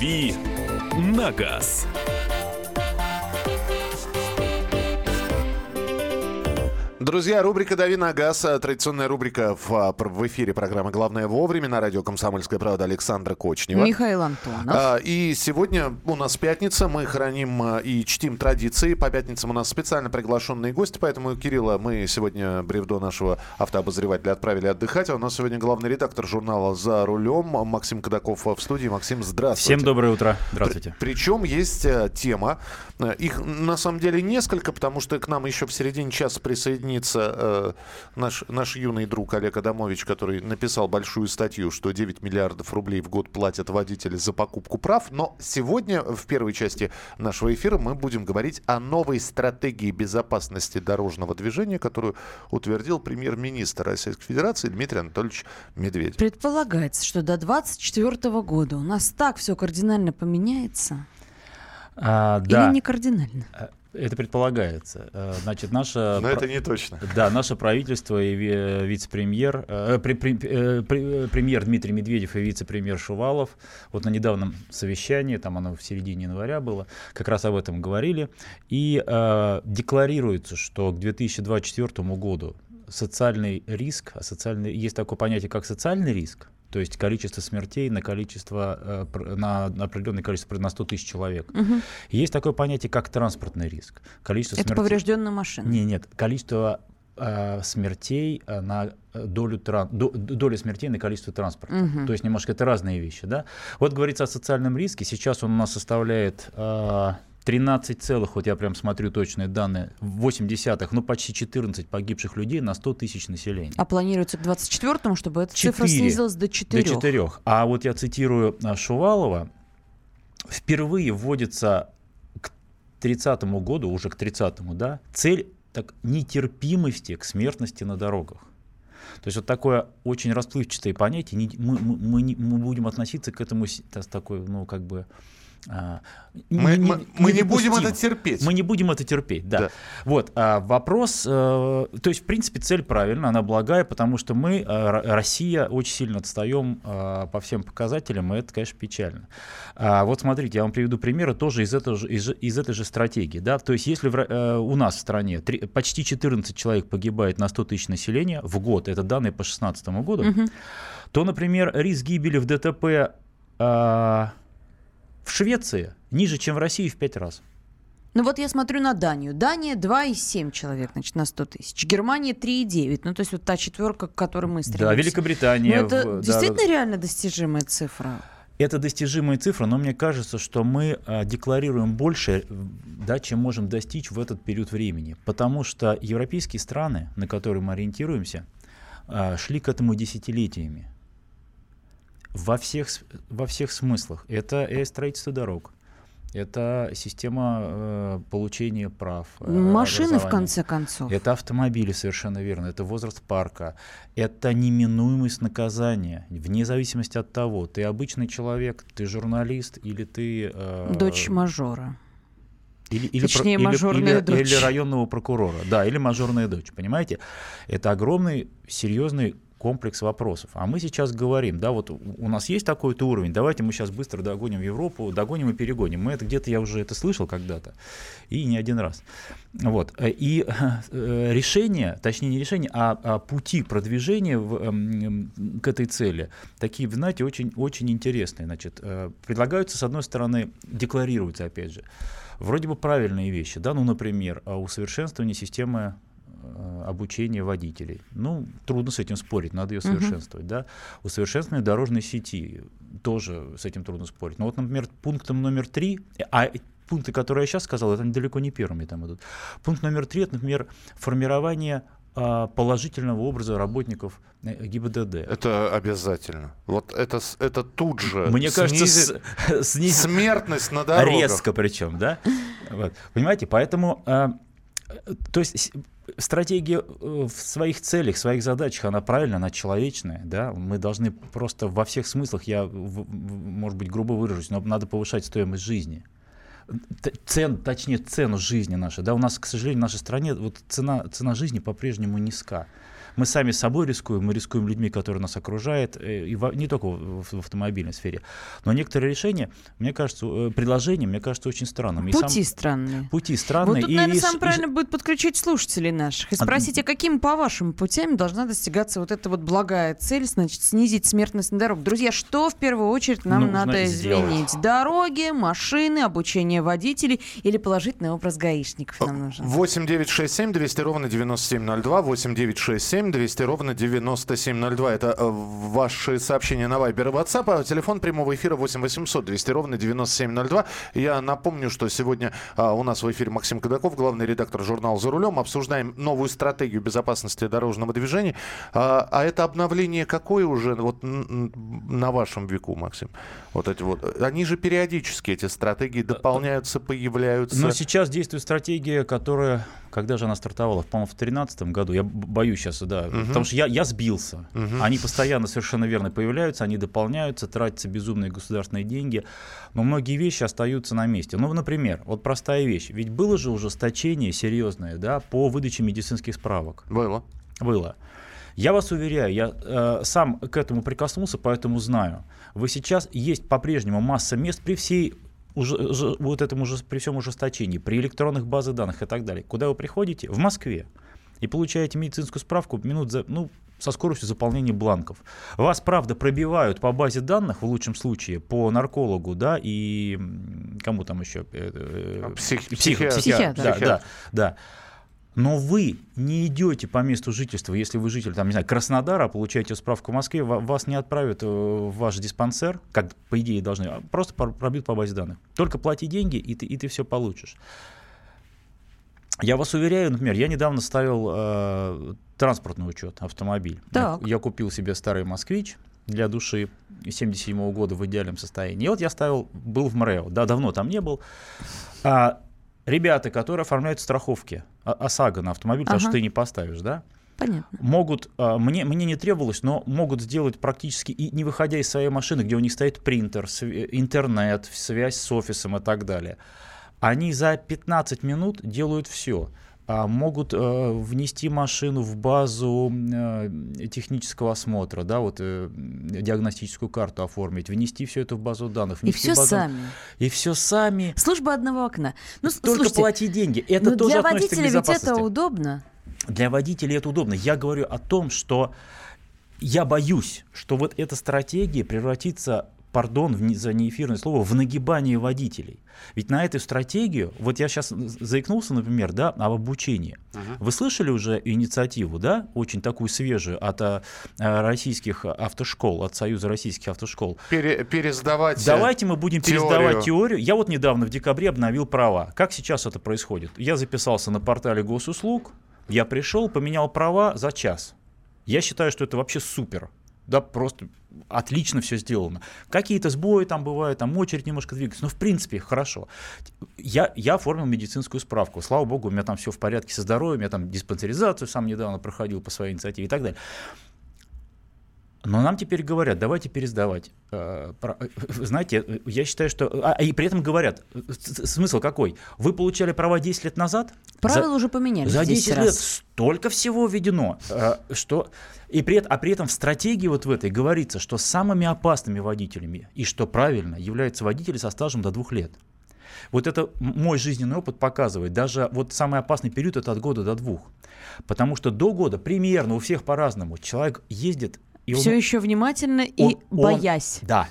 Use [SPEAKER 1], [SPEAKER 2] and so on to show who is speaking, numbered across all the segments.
[SPEAKER 1] «Дави на газ».
[SPEAKER 2] Друзья, рубрика «Дави на газ», э, традиционная рубрика в, а, в эфире программы «Главное вовремя» на радио «Комсомольская правда» Александра Кочнева.
[SPEAKER 3] Михаил Антонов.
[SPEAKER 2] А, И сегодня у нас пятница, мы храним а, и чтим традиции. По пятницам у нас специально приглашенные гости, поэтому, Кирилла, мы сегодня бревдо нашего автообозревателя отправили отдыхать. А у нас сегодня главный редактор журнала «За рулем» Максим Кадаков в студии. Максим, здравствуйте.
[SPEAKER 4] Всем доброе утро. Здравствуйте.
[SPEAKER 2] При- причем есть э, тема. Э, Их на самом деле несколько, потому что к нам еще в середине часа присоединится э, наш, наш юный друг Олег Адамович, который написал большую статью, что 9 миллиардов рублей в год платят водители за покупку прав. Но сегодня в первой части нашего эфира мы будем говорить о новой стратегии безопасности дорожного движения, которую утвердил премьер-министр Российской Федерации Дмитрий Анатольевич Медведев.
[SPEAKER 3] Предполагается, что до 2024 года у нас так все кардинально поменяется.
[SPEAKER 4] А, да,
[SPEAKER 3] Или не кардинально?
[SPEAKER 4] Это предполагается. Э, Значит, наше...
[SPEAKER 2] Но это не точно.
[SPEAKER 4] Да, наше правительство и ви- вице-премьер, э, пре- пре- э, пре- э, премьер Дмитрий Медведев и вице-премьер Шувалов, вот на недавнем совещании, там оно в середине января было, как раз об этом говорили, и э, декларируется, что к 2024 году социальный риск, а социальный, есть такое понятие, как социальный риск, то есть количество смертей на количество э, на определенное количество на 100 тысяч человек.
[SPEAKER 3] Мгм.
[SPEAKER 4] Есть такое понятие, как транспортный риск. Количество
[SPEAKER 3] Это
[SPEAKER 4] смертей-
[SPEAKER 3] поврежденная машина.
[SPEAKER 4] не, нет, количество э, смертей э, на долю, тран- до- доля смертей на количество транспорта.
[SPEAKER 3] Мгм.
[SPEAKER 4] То есть немножко это разные вещи, да. Вот говорится о социальном риске. Сейчас он у нас составляет э, 13 целых, вот я прям смотрю точные данные, 8 десятых, ну почти 14 погибших людей на 100 тысяч населения.
[SPEAKER 3] А планируется к 24-му, чтобы эта цифра
[SPEAKER 4] Четыре.
[SPEAKER 3] снизилась до 4.
[SPEAKER 4] До четырех. А вот я цитирую а, Шувалова. Впервые вводится к 30 году, уже к 30 да, цель так, нетерпимости к смертности на дорогах. То есть вот такое очень расплывчатое понятие. мы, мы- мы мы будем относиться к этому с такой, ну, как бы... а,
[SPEAKER 2] Мы,
[SPEAKER 4] не-
[SPEAKER 2] мы- мы не будем это терпеть.
[SPEAKER 4] Мы не будем это терпеть, да.
[SPEAKER 2] Да.
[SPEAKER 4] Вот, а вопрос, э, то есть, в принципе, цель правильная, она благая, потому что мы, э, Россия, очень сильно отстаем э, по всем показателям, и это, конечно, печально. А, вот смотрите, я вам приведу примеры тоже из, этого же, из, из этой же стратегии, да, то есть, если в у нас в стране три- почти 14 человек погибает на 100 тысяч населения в год, это данные по 2016 году, то, например, риск гибели в ДТП в Швеции ниже, чем в России в 5 раз.
[SPEAKER 3] Ну вот я смотрю на Данию. Дания 2,7 человек значит, на 100 тысяч. Германия 3,9. Ну то есть вот та четверка, к которой мы стремимся.
[SPEAKER 4] Да, Великобритания.
[SPEAKER 3] Ну, это
[SPEAKER 4] в- да,
[SPEAKER 3] действительно реально достижимая цифра.
[SPEAKER 4] Это достижимые цифры, но мне кажется, что мы а, декларируем больше, да, чем можем достичь в этот период времени. Потому что европейские страны, на которые мы ориентируемся, а, шли к этому десятилетиями. Во всех, во всех смыслах. Это и строительство дорог, это система э, получения прав. э,
[SPEAKER 3] Машины, в конце концов.
[SPEAKER 4] Это автомобили, совершенно верно. Это возраст парка. Это неминуемость наказания. Вне зависимости от того, ты обычный человек, ты журналист или ты... э,
[SPEAKER 3] Дочь мажора.
[SPEAKER 4] или, или,
[SPEAKER 3] Точнее,
[SPEAKER 4] или-
[SPEAKER 3] мажорная
[SPEAKER 4] или-
[SPEAKER 3] дочь.
[SPEAKER 4] или районного прокурора. Да, или мажорная дочь, понимаете? Это огромный, серьезный комплекс вопросов. А мы сейчас говорим, да, вот у нас есть такой-то уровень, давайте мы сейчас быстро догоним Европу, догоним и перегоним. Мы это где-то, я уже это слышал когда-то, и не один раз. Вот. Э, И э, решение, точнее не решение, а, а пути продвижения в, эм, к этой цели, такие, знаете, очень, очень интересные. Значит, э, предлагаются, с одной стороны, декларируются, опять же, вроде бы правильные вещи, да, ну, например, а, усовершенствование системы э, обучения водителей. Ну, трудно с этим спорить, надо ее совершенствовать, да. Усовершенствование дорожной сети, тоже с этим трудно спорить. Но вот, например, пунктом номер три, а пункты, которые я сейчас сказал, это далеко не первыми там идут. Пункт номер три, это, например, формирование а, положительного образа работников э, ГИБДД.
[SPEAKER 2] Это обязательно. Вот это, это тут же
[SPEAKER 4] Мне кажется,
[SPEAKER 2] снизит
[SPEAKER 4] с- снизит
[SPEAKER 2] смертность на дорогах.
[SPEAKER 4] резко причем, да? Вот. Понимаете, поэтому, а, э, то есть стратегия э, в своих целях, в своих задачах, она правильная, она человечная, да? Мы должны просто во всех смыслах, я, может быть, грубо выражусь, но надо повышать стоимость жизни. цен, точнее, цену жизни нашей. Да, у нас, к сожалению, в нашей стране вот цена, цена жизни по-прежнему низка. Мы сами собой рискуем, мы рискуем людьми, которые нас окружают, э, и во- не только в, в автомобильной сфере. Но некоторые решения, мне кажется, э, предложения, мне кажется, очень странными. И сам-
[SPEAKER 3] Пути странные.
[SPEAKER 4] пути
[SPEAKER 3] Вот
[SPEAKER 4] странные.
[SPEAKER 3] тут,
[SPEAKER 4] и
[SPEAKER 3] наверное,
[SPEAKER 4] ш-
[SPEAKER 3] самое
[SPEAKER 4] и
[SPEAKER 3] правильно будет подключить слушателей наших и
[SPEAKER 4] А,
[SPEAKER 3] спросить, а какими, по вашим путями должна достигаться вот эта вот благая цель, значит, снизить смертность на дорогах. Друзья, что в первую очередь нам
[SPEAKER 4] Нужно
[SPEAKER 3] надо
[SPEAKER 4] сделать.
[SPEAKER 3] изменить? Дороги, машины, обучение водителей или положительный образ гаишников нам нужен?
[SPEAKER 2] 8 9 6 7 200 ровно 9702. 8 9 6 7 200 ровно 9702. Это э, ваши сообщения на Viber и WhatsApp. А телефон прямого эфира 8 800 200 ровно 9702. Я напомню, что сегодня а, у нас в эфире Максим Кадаков, главный редактор журнала «За рулем». Обсуждаем новую стратегию безопасности дорожного движения. А, а это обновление какое уже вот на вашем веку, Максим? Вот эти вот. Они же периодически, эти стратегии, дополняются, появляются.
[SPEAKER 4] Но сейчас действует стратегия, которая, когда же она стартовала, по-моему, в 2013 году, я боюсь сейчас, да, потому что я, я сбился. Они постоянно совершенно верно появляются, они дополняются, тратятся безумные государственные деньги, но многие вещи остаются на месте. Ну, например, вот простая вещь, ведь было же ужесточение серьезное, да, по выдаче медицинских справок.
[SPEAKER 2] Было.
[SPEAKER 4] Было. Я вас уверяю, я э, сам к этому прикоснулся, поэтому знаю. Вы сейчас есть по-прежнему масса мест при всей уже, же- вот этом уже при всем ужесточении, при электронных базах данных и так далее. Куда вы приходите? В Москве. И получаете медицинскую справку минут за, ну, со скоростью заполнения бланков. Вас, правда, пробивают по базе данных, в лучшем случае, по наркологу, да, и кому там еще? Э, э,
[SPEAKER 2] Псих-
[SPEAKER 4] психо-
[SPEAKER 2] психиатр.
[SPEAKER 3] Психиатр.
[SPEAKER 4] Да, да, да. Но вы не идете по месту жительства, если вы житель, там, не знаю, Краснодара, получаете справку в Москве, ва- вас не отправят э, в ваш диспансер, как по идее должны, а просто пробьют по базе данных. Только плати деньги, и ты, и ты все получишь. Я вас уверяю, например, я недавно ставил э, транспортный учет, автомобиль. Я,
[SPEAKER 3] Так.
[SPEAKER 4] я купил себе старый москвич для души 77 года в идеальном состоянии. И вот я ставил, был в МРЭО, да, давно там не был. А, ребята, которые оформляют страховки о- ОСАГО на автомобиль, потому что
[SPEAKER 3] Ага.
[SPEAKER 4] ты не поставишь, да,
[SPEAKER 3] Понятно.
[SPEAKER 4] могут, а, мне, мне не требовалось, но могут сделать практически, и не выходя из своей машины, где у них стоит принтер, св- интернет, связь с офисом и так далее. Они за 15 минут делают все. могут э, внести машину в базу э, технического осмотра, да, вот э, диагностическую карту оформить, внести все это в базу данных.
[SPEAKER 3] И все
[SPEAKER 4] базу-
[SPEAKER 3] сами.
[SPEAKER 4] И все сами.
[SPEAKER 3] Служба одного окна. Ну,
[SPEAKER 4] Только
[SPEAKER 3] слушайте,
[SPEAKER 4] плати деньги. Это
[SPEAKER 3] ну,
[SPEAKER 4] тоже
[SPEAKER 3] для водителя ведь это удобно.
[SPEAKER 4] Для водителей это удобно. Я говорю о том, что я боюсь, что вот эта стратегия превратится, пардон за неэфирное слово, в нагибание водителей. Ведь на эту стратегию, вот я сейчас заикнулся, например, да, об обучении. Вы слышали уже инициативу, да, очень такую свежую от а, а, российских автошкол, от Союза российских автошкол?
[SPEAKER 2] Пере- пересдавать. э,
[SPEAKER 4] Давайте мы будем
[SPEAKER 2] теорию.
[SPEAKER 4] пересдавать теорию. Я вот недавно в декабре обновил права. Как сейчас это происходит? Я записался на портале госуслуг, я пришел, поменял права за час. Я считаю, что это вообще супер. Да, просто отлично все сделано. Какие-то сбои там бывают, там очередь немножко двигается, но в принципе хорошо. Я, я оформил медицинскую справку. Слава богу, у меня там все в порядке со здоровьем, я там диспансеризацию сам недавно проходил по своей инициативе и так далее. Но нам теперь говорят, давайте пересдавать. Э, э, Знаете, э, я считаю, что... А, и при этом говорят, смысл какой? Вы получали права 10 лет назад?
[SPEAKER 3] Правила
[SPEAKER 4] За-
[SPEAKER 3] уже поменялись.
[SPEAKER 4] За
[SPEAKER 3] 10
[SPEAKER 4] 10
[SPEAKER 3] раз.
[SPEAKER 4] лет столько всего введено, что... И при, а при этом в стратегии вот в этой говорится, что самыми опасными водителями, и что правильно, являются водители со стажем до двух лет. Вот это мой жизненный опыт показывает. Даже вот самый опасный период это от года до двух. Потому что до года примерно у всех по-разному. Человек ездит и он-
[SPEAKER 3] Все еще внимательно и
[SPEAKER 4] он- он-
[SPEAKER 3] боясь.
[SPEAKER 4] Да.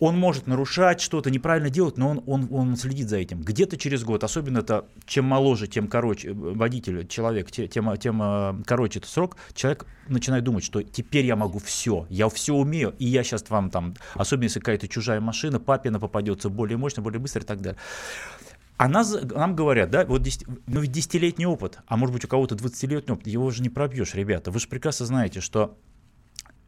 [SPEAKER 4] Он может нарушать что-то, неправильно делать, но он, он, он следит за этим. Где-то через год, особенно это чем моложе, тем короче, э, водитель, человек, те- тем, тем э, короче этот срок, человек начинает думать, что теперь я могу все, я все умею, и я сейчас вам там, особенно если какая-то чужая машина, папина попадется более мощно, более быстро и так далее. А нас, нам говорят, да, вот 10, ну ведь десятилетний опыт, а может быть у кого-то 20-летний опыт, его же не пробьешь, ребята. Вы же прекрасно знаете, что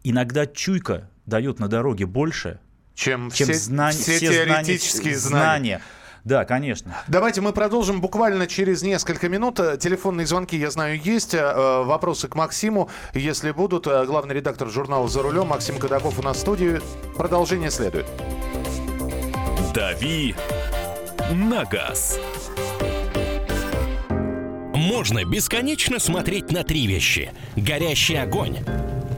[SPEAKER 4] иногда чуйка дает на дороге больше,
[SPEAKER 2] чем,
[SPEAKER 4] чем
[SPEAKER 2] все,
[SPEAKER 4] знания,
[SPEAKER 2] все
[SPEAKER 4] все
[SPEAKER 2] теоретические знания.
[SPEAKER 4] знания. Да, конечно.
[SPEAKER 2] Давайте мы продолжим буквально через несколько минут. Э, Телефонные звонки, я знаю, есть. Э, Вопросы к Максиму, если будут. Э, Главный редактор журнала «За рулем» Максим Кадаков у нас в студии. Продолжение следует.
[SPEAKER 1] «Дави на газ.
[SPEAKER 5] Можно бесконечно смотреть на три вещи. Горящий огонь,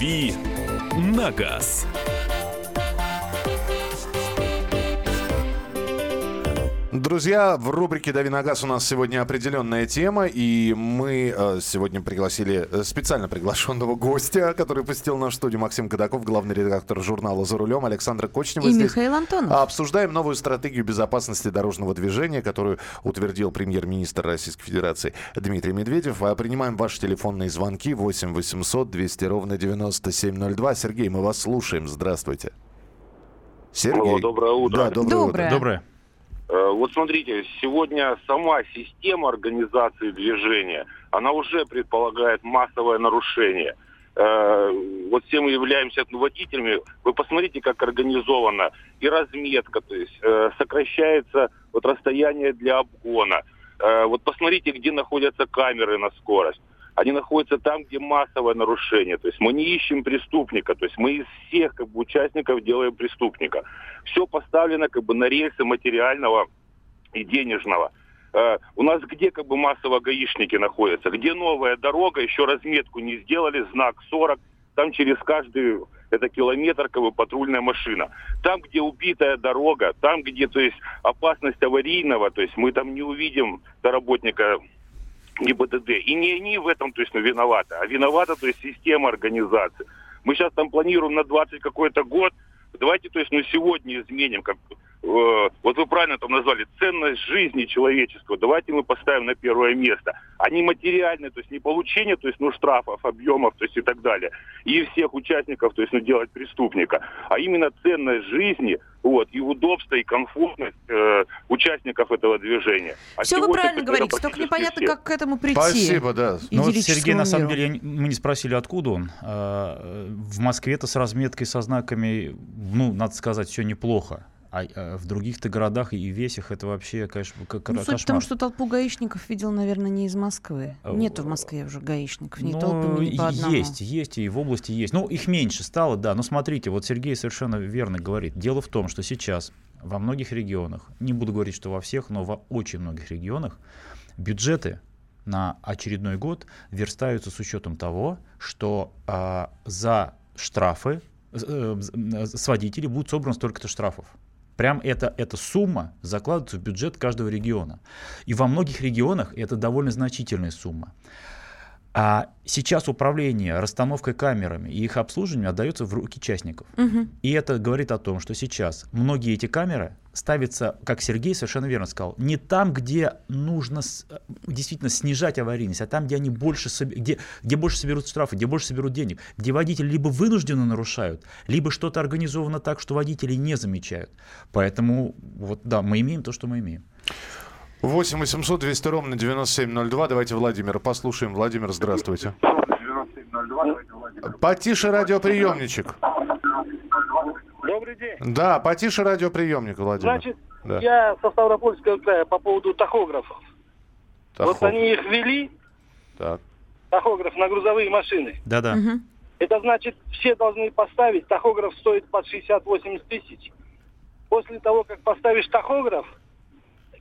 [SPEAKER 1] «Дави на газ».
[SPEAKER 2] Друзья, в рубрике «Дави на газ» у нас сегодня определенная тема, и мы э, сегодня пригласили э, специально приглашенного гостя, который посетил нашу студию, Максим Кадаков, главный редактор журнала «За рулем», Александра Кочнева.
[SPEAKER 3] И
[SPEAKER 2] здесь.
[SPEAKER 3] Михаил Антонов.
[SPEAKER 2] Обсуждаем новую стратегию безопасности дорожного движения, которую утвердил премьер-министр Российской Федерации Дмитрий Медведев. А принимаем ваши телефонные звонки 8 800 200 ровно 9702. Сергей, мы вас слушаем. Здравствуйте. Сергей.
[SPEAKER 6] Алло, доброе утро.
[SPEAKER 2] Да, доброе, утро.
[SPEAKER 3] Доброе.
[SPEAKER 6] Э, Вот смотрите, сегодня сама система организации движения, она уже предполагает массовое нарушение. Э, Вот все мы являемся водителями. Вы посмотрите, как организована и разметка, то есть э, сокращается вот расстояние для обгона. Вот посмотрите, где находятся камеры на скорость. Они находятся там, где массовое нарушение. То есть мы не ищем преступника, то есть мы из всех как бы, участников делаем преступника. Все поставлено как бы на рельсы материального и денежного. Э, у нас где как бы массово гаишники находятся? Где новая дорога, еще разметку не сделали, знак 40, там через каждый это километр как бы патрульная машина. Там, где убитая дорога, там, где то есть опасность аварийного, то есть мы там не увидим работника ГИБДД. И не они в этом, то есть, ну, виноваты, а виновата, то есть, система организации. Мы сейчас там планируем на 20 какой-то год. Давайте, то есть, ну, сегодня изменим, как, вот вы правильно там назвали, ценность жизни человеческого. Давайте мы поставим на первое место. А не материальное, то есть, не получение, то есть, ну, штрафов, объемов, то есть, и так далее. И всех участников, то есть, ну, делать преступника. А именно ценность жизни, вот, и удобство, и комфортность э, участников этого движения. А
[SPEAKER 3] Все вы правильно говорите, только непонятно,
[SPEAKER 6] все.
[SPEAKER 3] как к этому прийти.
[SPEAKER 2] Спасибо, да.
[SPEAKER 4] Ну, вот Сергей, на самом деле, мы не спросили, откуда он. А, В Москве-то с разметкой, со знаками, ну, надо сказать, все неплохо. А а в других-то городах и весях это вообще, конечно, как
[SPEAKER 3] Ну, суть в том, что толпу гаишников видел, наверное, не из Москвы.
[SPEAKER 4] А,
[SPEAKER 3] Нету в Москве уже гаишников, ни
[SPEAKER 4] Ну,
[SPEAKER 3] толпами, ни по одному.
[SPEAKER 4] Есть, есть, и в области есть. Ну, их меньше стало, да. Но смотрите, вот Сергей совершенно верно говорит. Дело в том, что сейчас во многих регионах, не буду говорить, что во всех, но во очень многих регионах бюджеты на очередной год верстаются с учетом того, что а, за штрафы э, э, с водителей будет собрано столько-то штрафов. Прям это, эта сумма закладывается в бюджет каждого региона. И во многих регионах это довольно значительная сумма. А сейчас управление расстановкой камерами и их обслуживанием отдается в руки частников.
[SPEAKER 3] Мгм.
[SPEAKER 4] И это говорит о том, что сейчас многие эти камеры ставятся, как Сергей совершенно верно сказал, не там, где нужно с- э, действительно снижать аварийность, а там, где они больше, где, где больше соберут штрафы, где больше соберут денег, где водители либо вынужденно нарушают, либо что-то организовано так, что водители не замечают. Поэтому вот да, мы имеем то, что мы имеем.
[SPEAKER 2] 8 800 200 ровно 9702. Давайте Владимира послушаем. Владимир, здравствуйте. Потише радиоприемничек.
[SPEAKER 7] Добрый день.
[SPEAKER 2] Да, потише радиоприемник, Владимир.
[SPEAKER 7] Значит,
[SPEAKER 2] Да.
[SPEAKER 7] я со Ставропольского края по поводу тахографов. Вот
[SPEAKER 2] Тахо-
[SPEAKER 7] они их ввели,
[SPEAKER 2] Так.
[SPEAKER 7] тахограф на грузовые машины.
[SPEAKER 4] Да-да.
[SPEAKER 3] Мгм.
[SPEAKER 7] Это значит, все должны поставить, тахограф стоит под 60-80 тысяч. После того, как поставишь тахограф,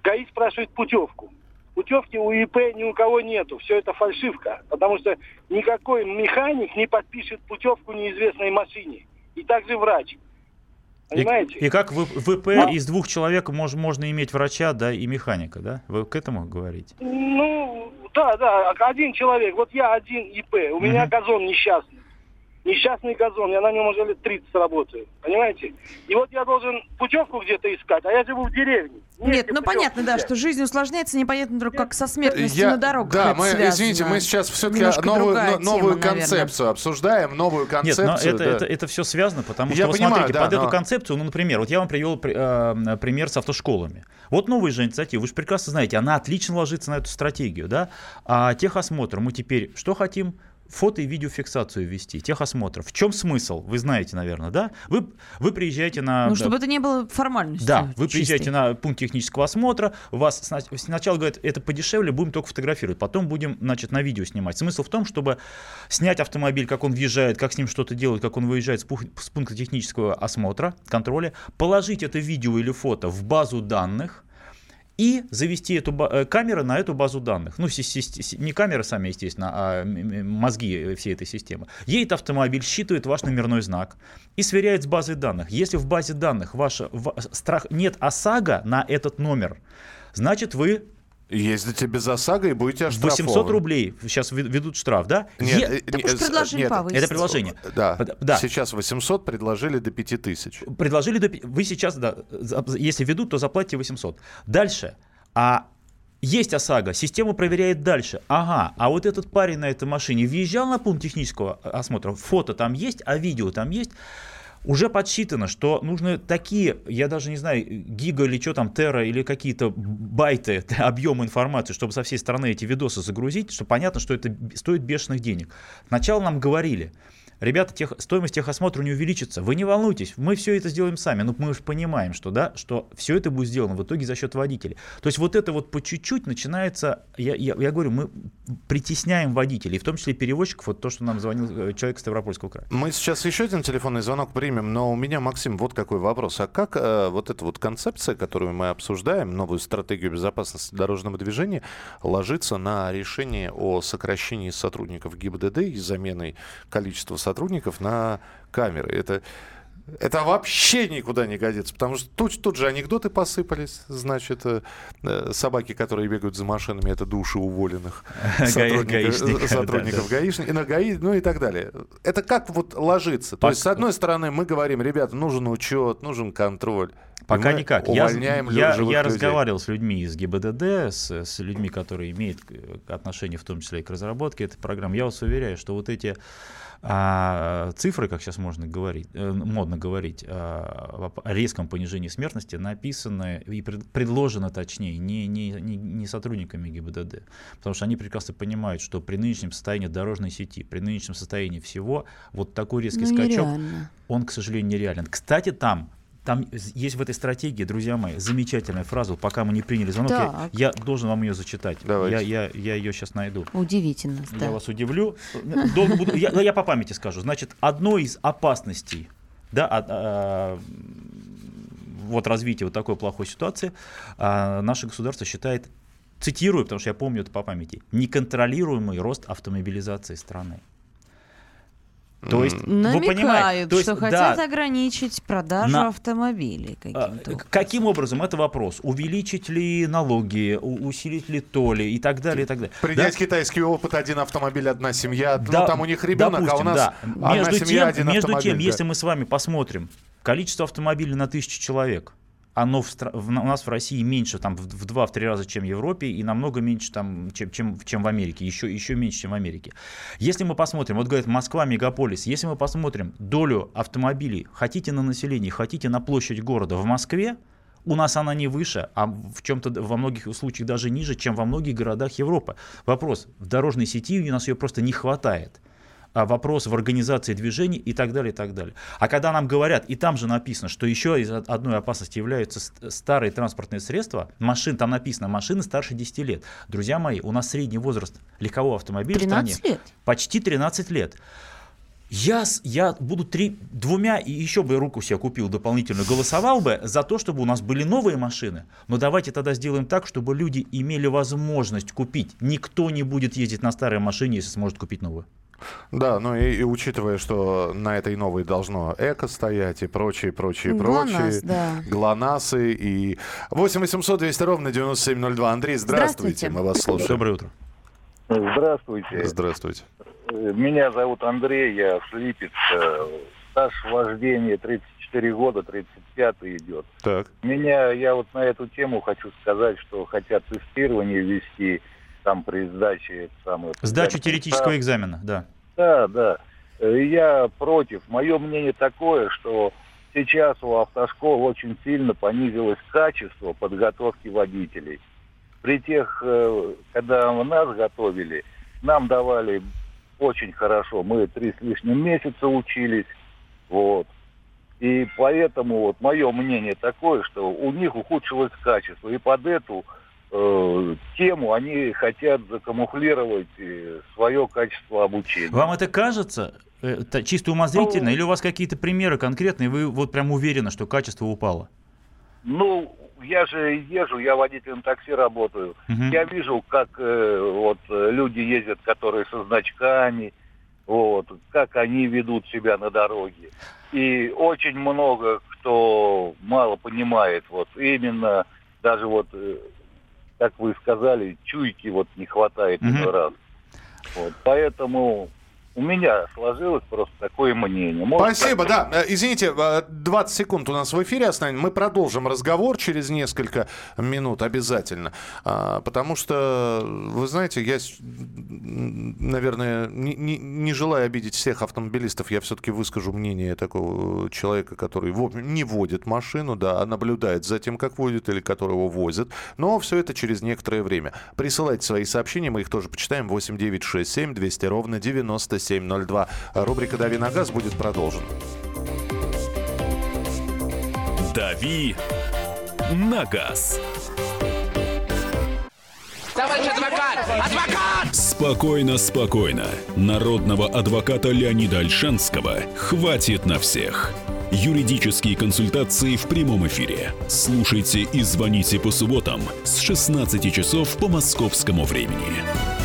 [SPEAKER 7] ГАИ спрашивает путевку. Путевки у ИП ни у кого нету. Все это фальшивка. Потому что никакой механик не подпишет путевку неизвестной машине. И также врач.
[SPEAKER 4] И,
[SPEAKER 7] Понимаете?
[SPEAKER 4] и как в ВП
[SPEAKER 7] Да.
[SPEAKER 4] из двух человек мож- можно иметь врача, да, и механика, да? Вы к этому говорите?
[SPEAKER 7] Ну, да, да, один человек. Вот я один ИП, у меня
[SPEAKER 4] Мгм.
[SPEAKER 7] газон несчастный. Несчастный газон, я на нем уже лет 30 работаю, понимаете? И вот я должен путевку где-то искать, а я живу в деревне.
[SPEAKER 3] Нет, ну понятно, да,
[SPEAKER 7] взять.
[SPEAKER 3] что жизнь усложняется, непонятно только как со смертностью
[SPEAKER 2] Я-
[SPEAKER 3] на дорогах
[SPEAKER 2] да, мы,
[SPEAKER 3] связано.
[SPEAKER 2] извините, мы сейчас все-таки новую, но- новую
[SPEAKER 3] тема, наверное.
[SPEAKER 2] концепцию обсуждаем, новую
[SPEAKER 4] Нет,
[SPEAKER 2] концепцию.
[SPEAKER 4] но это,
[SPEAKER 2] да.
[SPEAKER 4] это, это, это все связано, потому
[SPEAKER 2] Я
[SPEAKER 4] что, вот
[SPEAKER 2] понимаю,
[SPEAKER 4] смотрите,
[SPEAKER 2] да,
[SPEAKER 4] под
[SPEAKER 2] но-
[SPEAKER 4] эту концепцию, ну, например, вот я вам привел при- э, пример с автошколами. Вот новая же инициатива, вы же прекрасно знаете, она отлично ложится на эту стратегию, да? А техосмотр, мы теперь что хотим? Фото и видеофиксацию ввести, техосмотр. В чем смысл? Вы знаете, наверное, да? Вы, вы приезжаете на...
[SPEAKER 3] Ну, чтобы это не было формальностью.
[SPEAKER 4] Да, вы
[SPEAKER 3] чистой.
[SPEAKER 4] приезжаете на пункт технического осмотра, вас сна- сначала говорят, это подешевле, будем только фотографировать, потом будем, значит, на видео снимать. Смысл в том, чтобы снять автомобиль, как он въезжает, как с ним что-то делают, как он выезжает с, пух- с пункта технического осмотра, контроля, положить это видео или фото в базу данных, и завести эту э, камеру на эту базу данных. Ну, не камеры сами, естественно, а мозги э, всей этой системы. Едет автомобиль, считывает ваш номерной знак и сверяет с базой данных. Если в базе данных ваша, ва- страх, нет ОСАГО на этот номер, значит вы
[SPEAKER 2] Ездите без ОСАГО и будете оштрафованы.
[SPEAKER 4] 800 рублей сейчас вед- ведут штраф, да?
[SPEAKER 2] Нет,
[SPEAKER 4] Е-
[SPEAKER 2] э,
[SPEAKER 3] Так
[SPEAKER 2] не-
[SPEAKER 3] уж
[SPEAKER 2] э,
[SPEAKER 3] предложили
[SPEAKER 2] нет,
[SPEAKER 3] повысить.
[SPEAKER 4] Это приложение.
[SPEAKER 2] Да.
[SPEAKER 4] Под- да.
[SPEAKER 2] Сейчас 800 предложили до 5000.
[SPEAKER 4] предложили, до вы сейчас, да, если ведут, то заплатите 800. Дальше. А есть ОСАГО, система проверяет дальше. Ага, а вот этот парень на этой машине въезжал на пункт технического осмотра, фото там есть, а видео там есть. Уже подсчитано, что нужны такие, я даже не знаю, гига или что там, тера или какие-то байты, объемы информации, чтобы со всей страны эти видосы загрузить, что понятно, что это стоит бешеных денег. Сначала нам говорили, ребята, тех, стоимость техосмотра не увеличится, вы не волнуйтесь, мы все это сделаем сами. Но мы же понимаем, что, да, что все это будет сделано в итоге за счет водителей. То есть вот это вот по чуть-чуть начинается, я, я, я говорю, мы притесняем водителей, в том числе перевозчиков, вот то, что нам звонил э, человек из Ставропольского края.
[SPEAKER 2] Мы сейчас еще один телефонный звонок примем, но у меня, Максим, вот какой вопрос. А как э, вот эта вот концепция, которую мы обсуждаем, новую стратегию безопасности дорожного движения, ложится на решение о сокращении сотрудников ГИБДД и заменой количества сотрудников на камеры? Это... Это вообще никуда не годится, потому что тут, тут же анекдоты посыпались. Значит, э, э, собаки, которые бегают за машинами, это души уволенных сотрудников,
[SPEAKER 4] гаишников,
[SPEAKER 2] э, сотрудников гаишников, и на ГАИ, ну и так далее. Это как вот ложится? То есть, с одной стороны, мы говорим, ребята, нужен учет, нужен контроль.
[SPEAKER 4] Пока никак. Я,
[SPEAKER 2] Увольняем
[SPEAKER 4] я, я разговаривал с людьми из ГИБДД, с, с людьми, которые имеют отношение в том числе и к разработке этой программы. Я вас уверяю, что вот эти а, цифры, как сейчас можно говорить, э, модно говорить, а, о резком понижении смертности написаны и пред- предложены, точнее, не, не, не, не сотрудниками ГИБДД. Потому что они прекрасно понимают, что при нынешнем состоянии дорожной сети, при нынешнем состоянии всего, вот такой резкий
[SPEAKER 3] Ну,
[SPEAKER 4] скачок,
[SPEAKER 3] нереально.
[SPEAKER 4] он, к сожалению, нереален. Кстати, там там есть в этой стратегии, друзья мои, замечательная фраза. Пока мы не приняли звонок, я, я должен вам ее зачитать.
[SPEAKER 2] Давайте.
[SPEAKER 4] Я, я, я ее сейчас найду.
[SPEAKER 3] Удивительно,
[SPEAKER 4] Я
[SPEAKER 3] да.
[SPEAKER 4] вас удивлю. Долго буду- я, я по памяти скажу. Значит, одной из опасностей да, от, а, вот развития вот такой плохой ситуации а, наше государство считает, цитирую, потому что я помню это по памяти, неконтролируемый рост автомобилизации страны. То есть, вы понимаете,
[SPEAKER 3] Намекают,
[SPEAKER 4] то есть,
[SPEAKER 3] что
[SPEAKER 4] да,
[SPEAKER 3] хотят ограничить продажу
[SPEAKER 4] На-
[SPEAKER 3] автомобилей
[SPEAKER 4] а,
[SPEAKER 3] каким-то.
[SPEAKER 4] к- Каким образом? Это вопрос. Увеличить ли налоги, усилить ли то ли и так далее, и так далее.
[SPEAKER 2] Принять
[SPEAKER 4] Да?
[SPEAKER 2] китайский опыт, один автомобиль, одна семья.
[SPEAKER 4] Да,
[SPEAKER 2] ну, там у них ребенок, а у
[SPEAKER 4] допустим,
[SPEAKER 2] нас
[SPEAKER 4] да.
[SPEAKER 2] одна
[SPEAKER 4] между
[SPEAKER 2] семья,
[SPEAKER 4] тем,
[SPEAKER 2] один
[SPEAKER 4] между
[SPEAKER 2] автомобиль.
[SPEAKER 4] тем,
[SPEAKER 2] да.
[SPEAKER 4] если мы с вами посмотрим количество автомобилей на тысячу человек, оно в в- у нас в России меньше там в, в 2-3 раза, чем в Европе, и намного меньше, там, чем, чем, чем в Америке, еще, еще меньше, чем в Америке. Если мы посмотрим, вот говорят, Москва, мегаполис, если мы посмотрим долю автомобилей, хотите на населении, хотите на площадь города в Москве, у нас она не выше, а в чем-то во многих случаях даже ниже, чем во многих городах Европы. Вопрос, в дорожной сети у нас ее просто не хватает а, вопрос в организации движений и так далее, и так далее. А когда нам говорят, и там же написано, что еще из одной опасности являются ст- старые транспортные средства, машин, там написано, машины старше 10 лет. Друзья мои, у нас средний возраст легкового автомобиля в стране
[SPEAKER 3] 13 лет.
[SPEAKER 4] почти 13 лет. Я, я буду три, двумя и еще бы руку себе купил дополнительную, голосовал бы за то, чтобы у нас были новые машины. Но давайте тогда сделаем так, чтобы люди имели возможность купить. Никто не будет ездить на старой машине, если сможет купить новую.
[SPEAKER 2] Да, ну и, и учитывая, что на этой новой должно эко стоять и прочие, прочие,
[SPEAKER 3] ГЛОНАСС,
[SPEAKER 2] прочие.
[SPEAKER 3] да.
[SPEAKER 2] ГЛОНАССы и 8 800 200 ровно 9702. Андрей, здравствуйте,
[SPEAKER 3] Здравствуйте.
[SPEAKER 2] мы вас слушаем.
[SPEAKER 4] Доброе утро.
[SPEAKER 8] Здравствуйте.
[SPEAKER 2] Здравствуйте.
[SPEAKER 8] Меня зовут Андрей, я с Липецка. Стаж вождения 34 года, 35 идет.
[SPEAKER 2] Так.
[SPEAKER 8] Меня, я вот на эту тему хочу сказать, что хотят тестирование ввести там при сдаче самое,
[SPEAKER 4] Сдачу теоретического экзамена, да.
[SPEAKER 8] Да, да. Э, Я против. Мое мнение такое, что сейчас у автошкол очень сильно понизилось качество подготовки водителей. При тех, э, когда нас готовили, нам давали очень хорошо. Мы три с лишним месяца учились. Вот. И поэтому вот мое мнение такое, что у них ухудшилось качество. И под эту э, тему они хотят закамуфлировать свое качество обучения.
[SPEAKER 4] Вам это кажется э, та- чисто умозрительно,
[SPEAKER 8] Ну-
[SPEAKER 4] или у вас какие-то примеры конкретные, вы вот прям уверены, что качество упало?
[SPEAKER 8] Ну, я же езжу, я водителем такси работаю.
[SPEAKER 4] Мгм.
[SPEAKER 8] Я вижу, как э, вот э, люди ездят, которые со значками, вот, как они ведут себя на дороге. И очень много кто мало понимает, вот именно даже вот, э, как вы сказали, чуйки вот не хватает иной раз. Вот, поэтому у меня сложилось просто такое мнение. Может,
[SPEAKER 2] Спасибо, да. Э, Извините, э, 20 секунд у нас в эфире останется. Мы продолжим разговор через несколько минут обязательно. А, Потому что, вы знаете, я, наверное, не, не- не желая обидеть всех автомобилистов, я все-таки выскажу мнение такого человека, который не водит машину, да, а наблюдает за тем, как водит или которого возят. Но все это через некоторое время. Присылайте свои сообщения, мы их тоже почитаем. 8967 200 ровно 9702. Рубрика «Дави на газ» будет продолжена.
[SPEAKER 1] «Дави на газ». Спокойно, спокойно. Народного адвоката Леонида Альшанского хватит на всех. Юридические консультации в прямом эфире. Слушайте и звоните по субботам с 16 часов по московскому времени.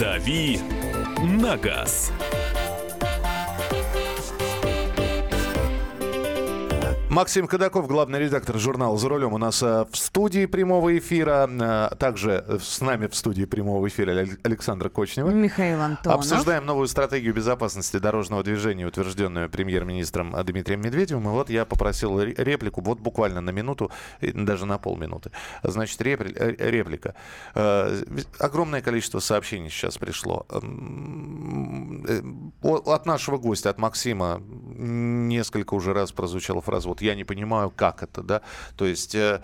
[SPEAKER 1] «Дави на газ».
[SPEAKER 2] Максим Кадаков, главный редактор журнала «За рулем» у нас э, в студии прямого эфира. Э, Также э, с нами в студии прямого эфира Александра Кочнева.
[SPEAKER 3] Михаил Антонов.
[SPEAKER 2] Обсуждаем новую стратегию безопасности дорожного движения, утвержденную премьер-министром Дмитрием Медведевым. И вот я попросил ре- реплику, вот буквально на минуту, даже на полминуты. Значит, репли- реплика. Огромное количество сообщений сейчас пришло. М, э, о- От нашего гостя, от Максима, несколько уже раз прозвучала фраза, вот я не понимаю, как это, да, то есть... э,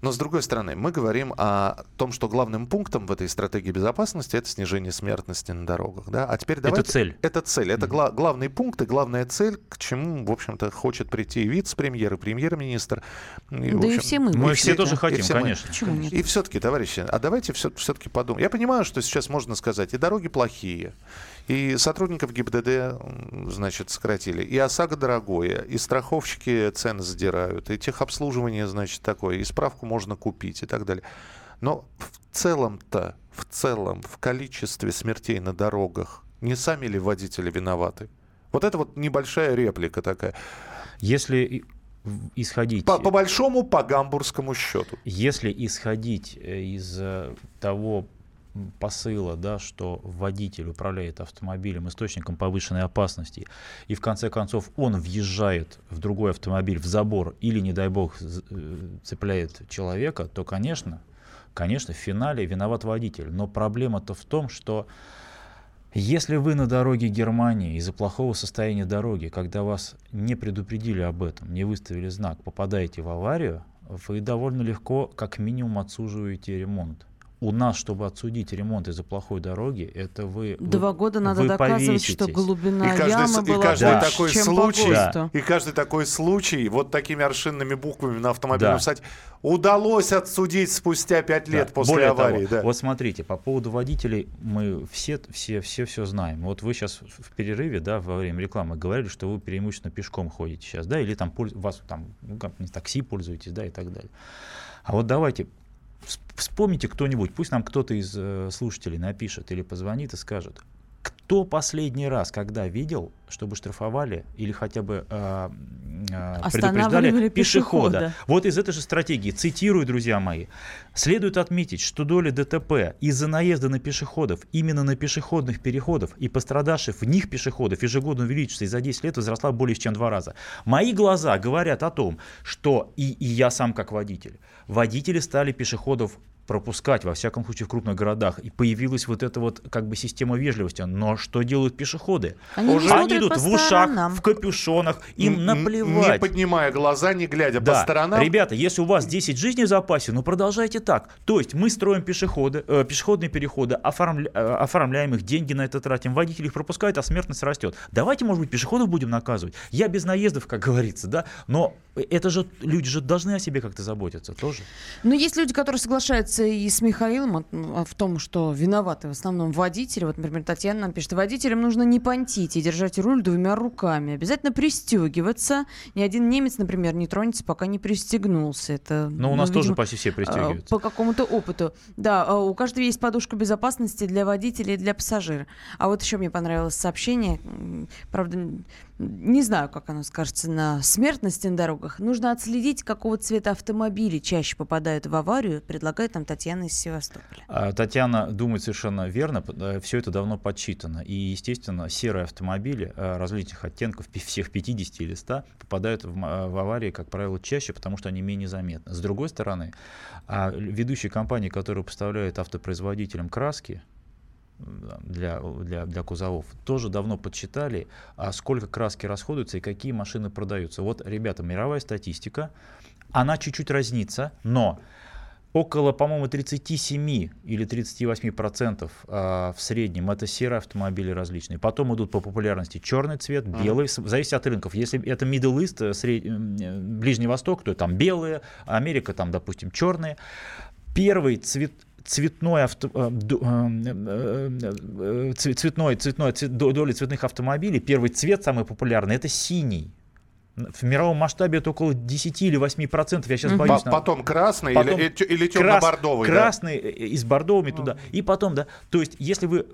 [SPEAKER 2] но с другой стороны, мы говорим о том, что главным пунктом в этой стратегии безопасности это снижение смертности на дорогах. Да? А теперь давайте...
[SPEAKER 4] цель.
[SPEAKER 2] Это цель. Это гла- главный пункт и главная цель, к чему, в общем-то, хочет прийти и вице-премьер, и премьер-министр. И,
[SPEAKER 3] Да и
[SPEAKER 2] общем,
[SPEAKER 3] все мы.
[SPEAKER 4] Мы
[SPEAKER 3] бы
[SPEAKER 4] все тоже
[SPEAKER 3] это.
[SPEAKER 4] хотим,
[SPEAKER 2] все мы.
[SPEAKER 4] конечно.
[SPEAKER 3] Почему нет?
[SPEAKER 2] И все-таки, товарищи, а давайте все, все-таки подумаем. Я понимаю, что сейчас можно сказать, и дороги плохие, и сотрудников ГИБДД, значит, сократили, и ОСАГО дорогое, и страховщики цены задирают, и техобслуживание, значит, такое, и справку можно купить и так далее. Но в целом-то, в целом, в количестве смертей на дорогах, не сами ли водители виноваты? Вот это вот небольшая реплика такая.
[SPEAKER 4] Если исходить...
[SPEAKER 2] По, по большому, по гамбургскому счету.
[SPEAKER 4] Если исходить э, из э, того посыла, да, что водитель управляет автомобилем источником повышенной опасности, и в конце концов он въезжает в другой автомобиль, в забор, или, не дай бог, э, цепляет человека, то, конечно, конечно, в финале виноват водитель. Но проблема-то в том, что если вы на дороге Германии из-за плохого состояния дороги, когда вас не предупредили об этом, не выставили знак, попадаете в аварию, вы довольно легко, как минимум, отсуживаете ремонт. У нас, чтобы отсудить ремонт из-за плохой дороги, это вы... вы-
[SPEAKER 3] Два года надо
[SPEAKER 4] вы
[SPEAKER 3] доказывать, что
[SPEAKER 4] повеситесь.
[SPEAKER 3] глубина
[SPEAKER 2] И каждый,
[SPEAKER 3] ямы
[SPEAKER 2] с- и
[SPEAKER 3] была
[SPEAKER 2] каждый
[SPEAKER 3] больше,
[SPEAKER 2] такой
[SPEAKER 3] чем
[SPEAKER 2] случай,
[SPEAKER 3] ГОСТу.
[SPEAKER 2] и каждый такой случай, вот такими аршинными буквами на автомобиле
[SPEAKER 4] Да.
[SPEAKER 2] написать, удалось отсудить спустя пять лет
[SPEAKER 4] Да.
[SPEAKER 2] после
[SPEAKER 4] Более
[SPEAKER 2] аварии.
[SPEAKER 4] того,
[SPEAKER 2] да.
[SPEAKER 4] Вот смотрите, по поводу водителей мы все, все, все, все знаем. Вот вы сейчас в перерыве, да, во время рекламы говорили, что вы преимущественно пешком ходите сейчас, да, или там вас там ну, как, не такси пользуетесь, да, и так далее. А вот давайте вспомните кто-нибудь, пусть нам кто-то из э, слушателей напишет или позвонит и скажет, кто последний раз, когда видел, чтобы штрафовали или хотя бы э, э, предупреждали
[SPEAKER 3] пешехода.
[SPEAKER 4] пешехода. Вот из этой же стратегии, цитирую, друзья мои, следует отметить, что доля ДТП из-за наезда на пешеходов именно на пешеходных переходов и пострадавших в них пешеходов ежегодно увеличится и за 10 лет возросла более чем в два раза. Мои глаза говорят о том, что и, и я сам как водитель, водители стали пешеходов пропускать, во всяком случае, в крупных городах. И появилась вот эта вот как бы система вежливости. Но что делают пешеходы?
[SPEAKER 3] Они не
[SPEAKER 4] Они
[SPEAKER 3] смотрят
[SPEAKER 4] идут
[SPEAKER 3] по
[SPEAKER 4] в ушах, в капюшонах, им
[SPEAKER 2] Н-
[SPEAKER 4] наплевать.
[SPEAKER 2] Не поднимая глаза, не глядя
[SPEAKER 4] Да,
[SPEAKER 2] по сторонам.
[SPEAKER 4] ребята, если у вас 10 жизней в запасе, ну продолжайте так. То есть мы строим пешеходы, э, пешеходные переходы, оформля- э, оформляем их, деньги на это тратим, водители их пропускают, а смертность растет. Давайте, может быть, пешеходов будем наказывать. Я без наездов, как говорится, да, но это же люди же должны о себе как-то заботиться тоже.
[SPEAKER 3] Но есть люди, которые соглашаются и с Михаилом в том, что виноваты в основном водители. Вот, например, Татьяна нам пишет, водителям нужно не понтить и держать руль двумя руками. Обязательно пристегиваться. Ни один немец, например, не тронется, пока не пристегнулся. Это,
[SPEAKER 4] Но у нас
[SPEAKER 3] ну,
[SPEAKER 4] тоже
[SPEAKER 3] видимо,
[SPEAKER 4] почти все
[SPEAKER 3] а,
[SPEAKER 4] пристегиваются.
[SPEAKER 3] По какому-то опыту. Да, а, у каждого есть подушка безопасности для водителя и для пассажира. А вот еще мне понравилось сообщение. Правда, не знаю, как оно скажется на смертности на дорогах. Нужно отследить, какого цвета автомобили чаще попадают в аварию, предлагает нам Татьяна из Севастополя.
[SPEAKER 4] А, Татьяна думает совершенно верно, все это давно подсчитано. И, естественно, серые автомобили э, различных оттенков, всех 50 или 100, попадают в, э, в аварии, как правило, чаще, потому что они менее заметны. С другой стороны, а, ведущие компании, которые поставляют автопроизводителям краски, для, для, для кузовов, тоже давно подсчитали, а сколько краски расходуется и какие машины продаются. Вот, ребята, мировая статистика, она чуть-чуть разнится, но около, по-моему, 37 или 38 процентов а, в среднем это серые автомобили различные. Потом идут по популярности черный цвет, белый, с- зависит от рынков. Если это Middle East, э, сред- э, Ближний Восток, то там белые, Америка там, допустим, черные. Первый цвет цветной авто, э, э, э, цве- цветной, цветной, цвет- до- доля цветных автомобилей, первый цвет самый популярный, это синий. В мировом масштабе это около 10 или 8 процентов. Я сейчас
[SPEAKER 3] Мгм.
[SPEAKER 4] боюсь.
[SPEAKER 2] По-
[SPEAKER 4] на-
[SPEAKER 2] Потом красный
[SPEAKER 4] Потом
[SPEAKER 2] или, или
[SPEAKER 4] крас-
[SPEAKER 2] темно-бордовый. да?
[SPEAKER 4] Красный и с бордовыми туда. И потом, да. То есть, если вы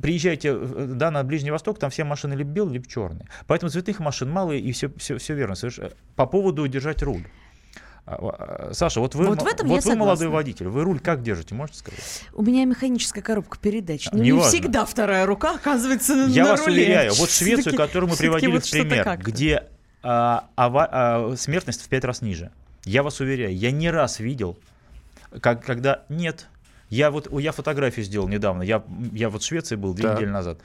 [SPEAKER 4] приезжаете да, на Ближний Восток, там все машины либо белые, либо черные. Поэтому цветных машин мало, и все, все, все верно. По поводу держать руль. А, а, Саша, вот вы,
[SPEAKER 3] Вот в этом я
[SPEAKER 4] вот вы молодой водитель, вы руль как держите, можете сказать?
[SPEAKER 3] У меня механическая коробка передач.
[SPEAKER 4] А,
[SPEAKER 3] Ну, не
[SPEAKER 4] неважно.
[SPEAKER 3] всегда вторая рука оказывается
[SPEAKER 4] Я
[SPEAKER 3] на
[SPEAKER 4] вас
[SPEAKER 3] руле.
[SPEAKER 4] уверяю, вот Швецию, которую мы приводили
[SPEAKER 3] вот
[SPEAKER 4] в пример, где а, ава- а, смертность в пять раз ниже. Я вас уверяю, я не раз видел, как, когда нет. Я вот я фотографию сделал недавно. Я, я вот в Швеции был две
[SPEAKER 2] Так.
[SPEAKER 4] недели назад.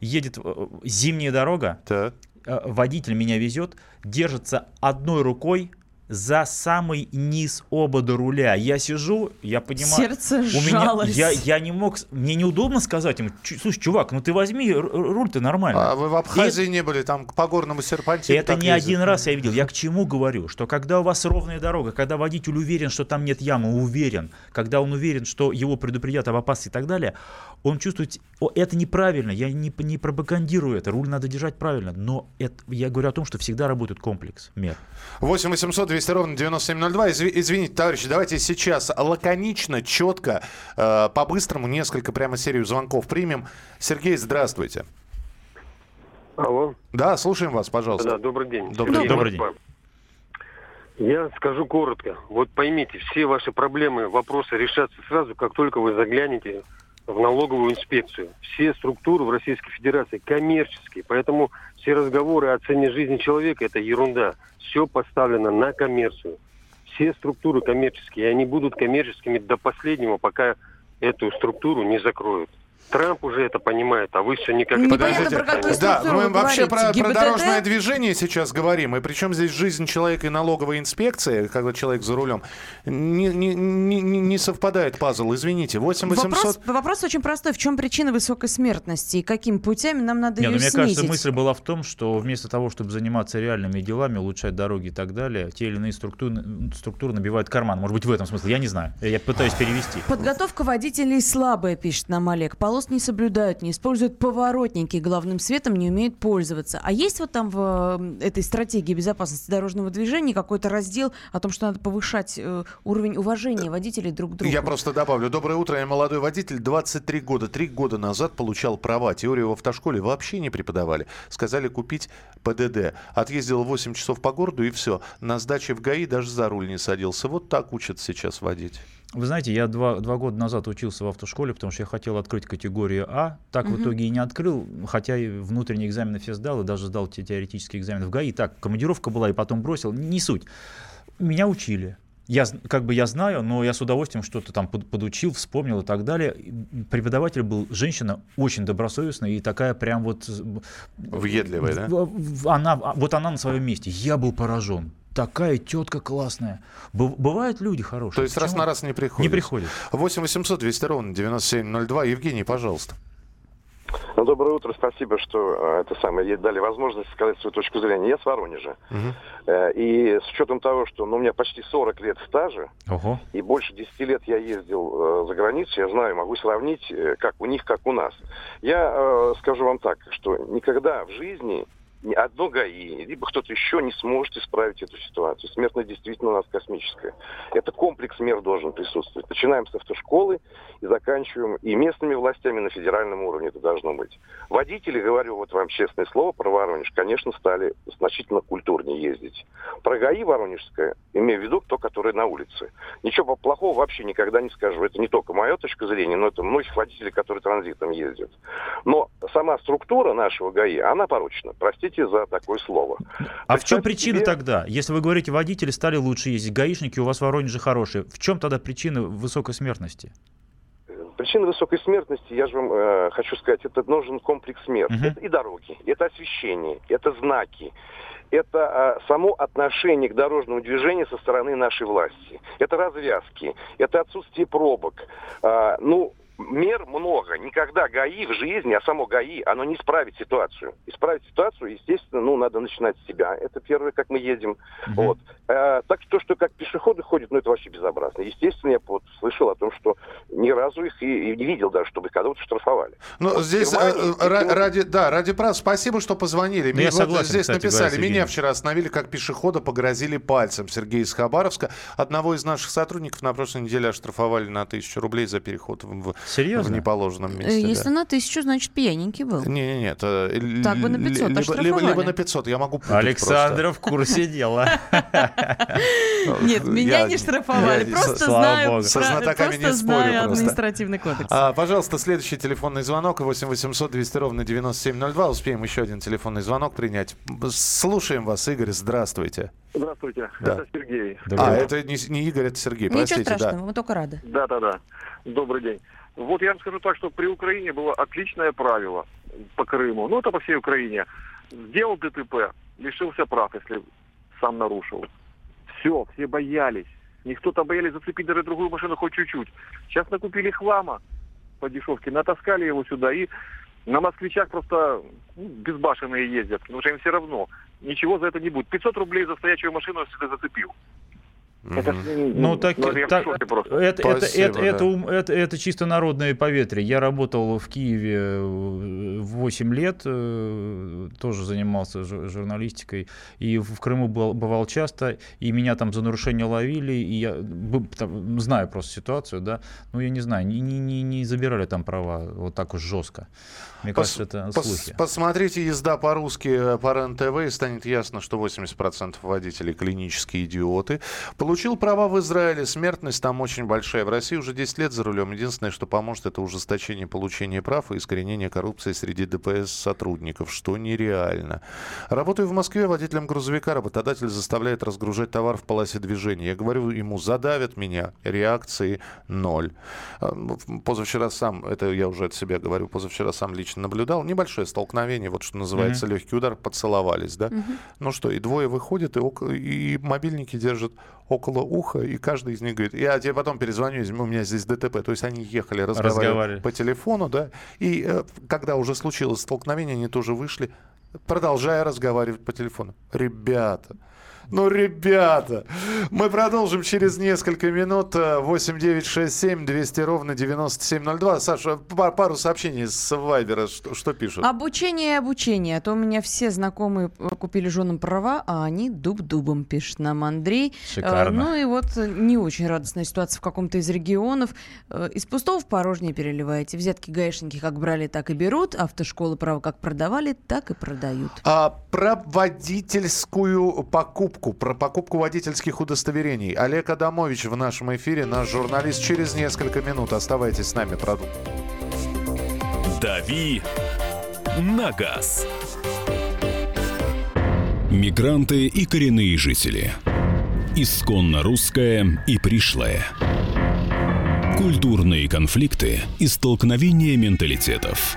[SPEAKER 4] Едет э, зимняя дорога,
[SPEAKER 2] Так.
[SPEAKER 4] э, водитель меня везет, держится одной рукой за самый низ обода руля. Я сижу, я понимаю...
[SPEAKER 3] Сердце
[SPEAKER 4] У меня,
[SPEAKER 3] сжалось.
[SPEAKER 4] я, я не мог, мне неудобно сказать ему, «Чу- слушай, чувак, ну ты возьми, р- р- руль-то нормально.
[SPEAKER 2] А вы в Абхазии не были, там по горному серпантину
[SPEAKER 4] Это не
[SPEAKER 2] ездят?
[SPEAKER 4] один раз я видел. Я к чему говорю? Что когда у вас ровная дорога, когда водитель уверен, что там нет ямы, уверен, когда он уверен, что его предупредят об опасности и так далее, он чувствует, о, это неправильно, я не, не пропагандирую это, руль надо держать правильно, но это, я говорю о том, что всегда работает комплекс мер.
[SPEAKER 2] 8 800 200 ровно 9702. Изви- Извините, товарищи, давайте сейчас лаконично, четко, э, по-быстрому несколько прямо серию звонков примем. Сергей, здравствуйте.
[SPEAKER 9] Алло.
[SPEAKER 2] Да, слушаем вас, пожалуйста.
[SPEAKER 9] Да, добрый день.
[SPEAKER 2] Добрый
[SPEAKER 4] день. Добрый
[SPEAKER 9] Москва. Я скажу коротко. Вот поймите, все ваши проблемы, вопросы решатся сразу, как только вы заглянете в налоговую инспекцию. Все структуры в Российской Федерации коммерческие, поэтому все разговоры о цене жизни человека – это ерунда. Все поставлено на коммерцию. Все структуры коммерческие, и они будут коммерческими до последнего, пока эту структуру не закроют. Трамп уже это понимает, а вы все никак
[SPEAKER 3] Непонятно,
[SPEAKER 9] не
[SPEAKER 3] про какую
[SPEAKER 9] понимаете.
[SPEAKER 2] Да, мы вообще про, про дорожное движение сейчас говорим. И причем здесь жизнь человека и налоговая инспекция, когда человек за рулем, не, не, не, не- совпадает пазл. Извините, 8 800...
[SPEAKER 3] Вопрос, вопрос очень простой. В чем причина высокой смертности и какими путями нам надо
[SPEAKER 4] Нет,
[SPEAKER 3] ее
[SPEAKER 4] ну, мне
[SPEAKER 3] снизить?
[SPEAKER 4] кажется, мысль была в том, что вместо того, чтобы заниматься реальными делами, улучшать дороги и так далее, те или иные структуры, структуры набивают карман. Может быть, в этом смысле, я не знаю. Я пытаюсь перевести.
[SPEAKER 3] Подготовка водителей слабая, пишет нам Олег. Полоски полос не соблюдают, не используют поворотники, главным светом не умеют пользоваться. А есть вот там в э, этой стратегии безопасности дорожного движения какой-то раздел о том, что надо повышать э, уровень уважения водителей друг к другу?
[SPEAKER 2] Я просто добавлю. Доброе утро, я молодой водитель, 23 года. Три года назад получал права. Теорию в автошколе вообще не преподавали. Сказали купить ПДД. Отъездил 8 часов по городу и все. На сдаче в ГАИ даже за руль не садился. Вот так учат сейчас водить.
[SPEAKER 4] Вы знаете, я два, два года назад учился в автошколе, потому что я хотел открыть категорию А. Так
[SPEAKER 3] Мгм.
[SPEAKER 4] в итоге и не открыл, хотя и внутренние экзамены все сдал, и даже сдал те теоретические экзамены в ГАИ. Так, командировка была, и потом бросил. Не суть. Меня учили. Я, как бы я знаю, но я с удовольствием что-то там под- подучил, вспомнил и так далее. Преподаватель был женщина очень добросовестная и такая прям вот...
[SPEAKER 2] Въедливая, да?
[SPEAKER 4] Она, а, вот она на своем месте. Я был поражен. Такая тетка классная. Быв- Бывают люди хорошие.
[SPEAKER 2] То есть раз
[SPEAKER 4] Почему?
[SPEAKER 2] на раз не приходит?
[SPEAKER 4] Не приходит.
[SPEAKER 2] 8 800 200 ровно 9702. Евгений, пожалуйста.
[SPEAKER 10] Ну, доброе утро, спасибо, что э, это самое, ей дали возможность сказать свою точку зрения. Я с Воронежа. Э, И с учетом того, что ну, у меня почти 40 лет стажа,
[SPEAKER 4] Ого.
[SPEAKER 10] и больше 10 лет я ездил э, за границу, я знаю, могу сравнить, э, как у них, как у нас. Я э, скажу вам так, что никогда в жизни ни одно ГАИ, либо кто-то еще не сможет исправить эту ситуацию. Смертность действительно у нас космическая. Это комплекс мер должен присутствовать. Начинаем с автошколы и заканчиваем и местными властями на федеральном уровне это должно быть. Водители, говорю вот вам честное слово про Воронеж, конечно, стали значительно культурнее ездить. Про ГАИ Воронежское, имею в виду то, которое на улице. Ничего плохого вообще никогда не скажу. Это не только моя точка зрения, но это многих водителей, которые транзитом ездят. Но сама структура нашего ГАИ, она порочна. Простите за такое слово.
[SPEAKER 4] А в чем причина
[SPEAKER 10] себе-
[SPEAKER 4] тогда? Если вы говорите, водители стали лучше ездить, гаишники у вас в Воронеже хорошие, в чем тогда причина высокой смертности?
[SPEAKER 10] Причина высокой смертности, я же вам э, хочу сказать, это нужен комплекс мер.
[SPEAKER 4] Мгм.
[SPEAKER 10] Это и дороги, это освещение, это знаки, это э, само отношение к дорожному движению со стороны нашей власти. Это развязки, это отсутствие пробок. А, ну, мер много. Никогда ГАИ в жизни, а само ГАИ, оно не исправит ситуацию. Исправить ситуацию, естественно, ну, надо начинать с себя. Это первое, как мы едем. Вот. Э, так что, что как пешеходы ходят, ну, это вообще безобразно. Естественно, я вот слышал о том, что ни разу их и, и не видел даже, чтобы кого-то штрафовали.
[SPEAKER 2] Ну,
[SPEAKER 10] Вот
[SPEAKER 2] здесь
[SPEAKER 10] Германии,
[SPEAKER 2] э, ра- ради, да, ради прав. Спасибо, что позвонили.
[SPEAKER 4] Ну,
[SPEAKER 2] Мне
[SPEAKER 4] я
[SPEAKER 2] вот
[SPEAKER 4] согласен,
[SPEAKER 2] здесь
[SPEAKER 4] кстати,
[SPEAKER 2] написали,
[SPEAKER 4] говоря,
[SPEAKER 2] меня вчера остановили, как пешехода погрозили пальцем. Сергей из Хабаровска. Одного из наших сотрудников на прошлой неделе оштрафовали на тысячу рублей за переход в, в
[SPEAKER 4] Серьезно?
[SPEAKER 2] неположенном
[SPEAKER 3] Э,
[SPEAKER 2] месте.
[SPEAKER 3] Если
[SPEAKER 2] да.
[SPEAKER 3] на тысячу, значит, пьяненький был.
[SPEAKER 2] Не, не, нет.
[SPEAKER 3] Так бы на 500
[SPEAKER 2] либо, либо, либо на 500, я могу путать
[SPEAKER 4] Александр в курсе дела.
[SPEAKER 3] Нет, меня
[SPEAKER 2] Я-
[SPEAKER 3] не штрафовали. Просто знаю.
[SPEAKER 2] Со
[SPEAKER 3] про-
[SPEAKER 2] знатоками не спорю
[SPEAKER 3] административный кодекс.
[SPEAKER 2] А, пожалуйста, следующий телефонный звонок 8 800 200 ровно 9702. Успеем еще один телефонный звонок принять. Слушаем вас, Игорь. Здравствуйте.
[SPEAKER 9] Здравствуйте,
[SPEAKER 2] Да.
[SPEAKER 9] это Сергей.
[SPEAKER 2] А, это не, не Игорь, это Сергей.
[SPEAKER 3] Ничего
[SPEAKER 2] Простите,
[SPEAKER 3] страшного,
[SPEAKER 2] да.
[SPEAKER 3] мы только рады.
[SPEAKER 9] Да-да-да. Добрый день. Вот я вам скажу так, что при Украине было отличное правило по Крыму, ну это по всей Украине. Сделал ДТП, лишился прав, если сам нарушил. Все, все боялись. Никто-то боялись зацепить даже другую машину хоть чуть-чуть. Сейчас накупили хлама по дешевке, натаскали его сюда и на москвичах просто ну, безбашенные ездят, потому что им все равно. Ничего за это не будет. 500 рублей за стоячую машину, если ты зацепил. Это,
[SPEAKER 4] Ну, так,
[SPEAKER 9] ну,
[SPEAKER 4] так- это, это,
[SPEAKER 2] Спасибо,
[SPEAKER 4] это, это,
[SPEAKER 2] да.
[SPEAKER 4] ум- это, это чисто народное поветрие. Я работал в Киеве э, 8 лет, э, тоже занимался жу- журналистикой, и в Крыму был, бывал часто, и меня там за нарушение ловили, и я там, знаю просто ситуацию, да, ну, я не знаю, не, не, не, не забирали там права вот так уж жестко. Мне
[SPEAKER 2] Пос-
[SPEAKER 4] кажется, это
[SPEAKER 2] пос-
[SPEAKER 4] слухи.
[SPEAKER 2] посмотрите «Езда по-русски» по РЕН-ТВ, и станет ясно, что 80% водителей клинические идиоты. Получил права в Израиле, смертность там очень большая. В России уже 10 лет за рулем. Единственное, что поможет, это ужесточение получения прав и искоренение коррупции среди ДПС сотрудников, что нереально. Работаю в Москве водителем грузовика. Работодатель заставляет разгружать товар в полосе движения. Я говорю ему, задавят меня. Реакции ноль. Ну, Позавчера сам, это я уже от себя говорю, позавчера сам лично наблюдал. Небольшое столкновение, вот что называется легкий удар, поцеловались, да? Ну что, и двое выходят, и, око- и мобильники держат около уха, и каждый из них говорит, я тебе потом перезвоню, у меня здесь ДТП. То есть они ехали, разговаривали,
[SPEAKER 4] Разговаривали.
[SPEAKER 2] по телефону, да, и э, когда уже случилось столкновение, они тоже вышли, продолжая разговаривать по телефону. Ребята, Ну, ребята, мы продолжим через несколько минут. 8 9 6 7 200 ровно 9702. Саша, пару сообщений с Вайбера. Что, что пишут?
[SPEAKER 3] Обучение и обучение. А то у меня все знакомые купили женам права, а они дуб-дубом, пишет нам Андрей.
[SPEAKER 4] Шикарно.
[SPEAKER 3] Ну и вот не очень радостная ситуация в каком-то из регионов. Э, из пустого в порожнее переливаете. Взятки гаишники как брали, так и берут. Автошколы право как продавали, так и продают.
[SPEAKER 2] А про водительскую покупку, про покупку водительских удостоверений. Олег Адамович в нашем эфире, наш журналист, через несколько минут. Оставайтесь с нами, продукт.
[SPEAKER 1] «Дави на газ». Мигранты и коренные жители. Исконно русская и пришлая. Культурные конфликты и столкновения менталитетов.